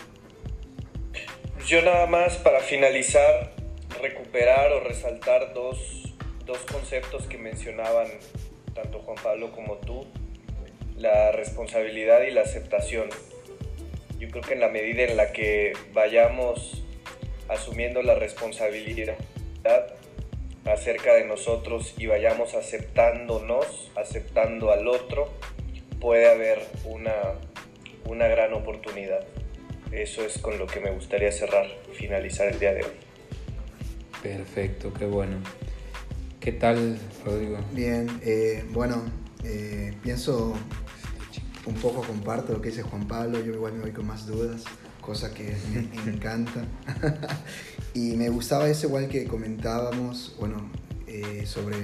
Yo nada más para finalizar, recuperar o resaltar dos, dos conceptos que mencionaban tanto Juan Pablo como tú, la responsabilidad y la aceptación. Yo creo que en la medida en la que vayamos asumiendo la responsabilidad acerca de nosotros y vayamos aceptándonos, aceptando al otro, puede haber una, una gran oportunidad. Eso es con lo que me gustaría cerrar y finalizar el día de hoy.
Perfecto, qué bueno. ¿Qué tal, Rodrigo?
Bien, eh, bueno, eh, pienso un poco, comparto lo que dice Juan Pablo, yo igual me voy con más dudas, cosa que me, encanta. y me gustaba eso igual que comentábamos, bueno, eh, sobre,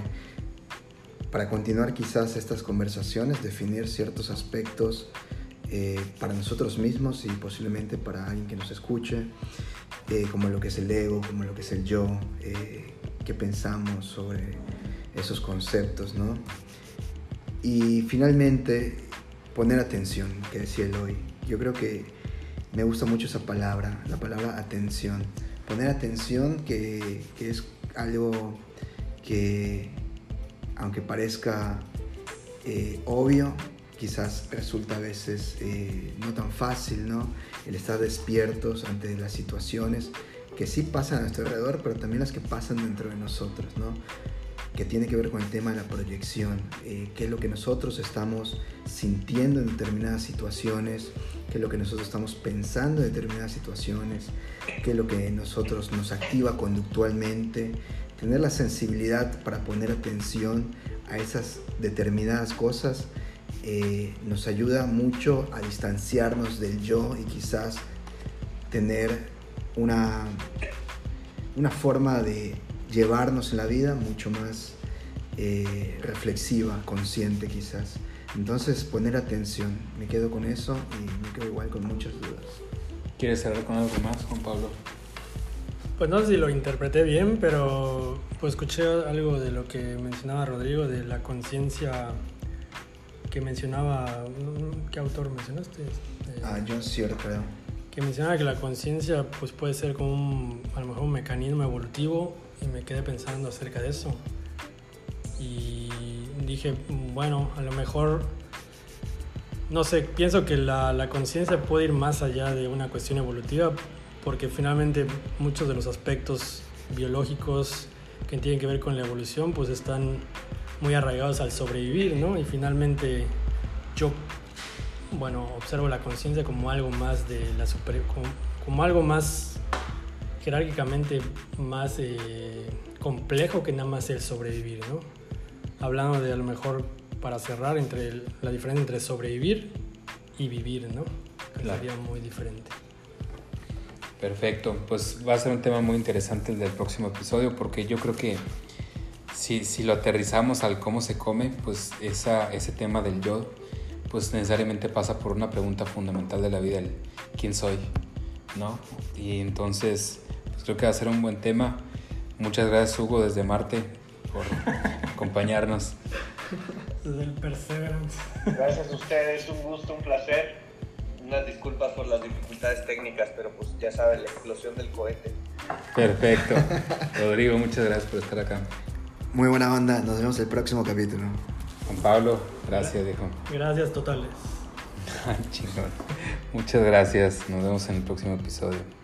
para continuar quizás estas conversaciones, definir ciertos aspectos eh, para nosotros mismos y posiblemente para alguien que nos escuche, eh, como lo que es el ego, como lo que es el yo, qué pensamos sobre esos conceptos, ¿no? Y finalmente, poner atención, que decía hoy Yo creo que me gusta mucho esa palabra, la palabra atención. Poner atención que, que es algo que, aunque parezca obvio, quizás resulta a veces eh, no tan fácil, ¿no? El estar despiertos ante las situaciones que sí pasan a nuestro alrededor, pero también las que pasan dentro de nosotros, ¿no? Que tiene que ver con el tema de la proyección, eh, qué es lo que nosotros estamos sintiendo en determinadas situaciones, qué es lo que nosotros estamos pensando en determinadas situaciones, qué es lo que nosotros nos activa conductualmente, tener la sensibilidad para poner atención a esas determinadas cosas eh, nos ayuda mucho a distanciarnos del yo y quizás tener una, una forma de llevarnos en la vida mucho más eh, reflexiva, consciente quizás. Entonces poner atención, me quedo con eso y me quedo igual con muchas dudas.
¿Quieres cerrar con algo más, Juan Pablo?
Pues no sé si lo interpreté bien, pero pues escuché algo de lo que mencionaba Rodrigo, de la conciencia que mencionaba, ¿qué autor mencionaste?
Eh, ah, John Searle, creo.
Que mencionaba que la conciencia pues puede ser como un, a lo mejor un mecanismo evolutivo y me quedé pensando acerca de eso. Y dije, bueno, a lo mejor, no sé, pienso que la, la conciencia puede ir más allá de una cuestión evolutiva porque finalmente muchos de los aspectos biológicos que tienen que ver con la evolución pues están muy arraigados al sobrevivir, ¿no? Y finalmente yo, bueno, observo la conciencia como algo más de la super, como, algo más jerárquicamente más eh, complejo que nada más el sobrevivir, ¿no? Hablando de a lo mejor para cerrar entre la diferencia entre sobrevivir y vivir, ¿no? Que sería muy diferente.
Perfecto, pues va a ser un tema muy interesante el del próximo episodio porque yo creo que si, si lo aterrizamos al cómo se come, pues esa, ese tema del yo, pues necesariamente pasa por una pregunta fundamental de la vida, el quién soy, ¿no? Y entonces, creo que va a ser un buen tema. Muchas gracias Hugo desde Marte por acompañarnos.
Desde el Perseverance.
Gracias a ustedes, un gusto, un placer. Unas disculpas por las dificultades técnicas, pero pues ya saben, la explosión del cohete.
Perfecto. Rodrigo, muchas gracias por estar acá.
Muy buena onda, nos vemos el próximo capítulo.
Juan Pablo, gracias, dijo.
Gracias totales.
Muchas gracias, nos vemos en el próximo episodio.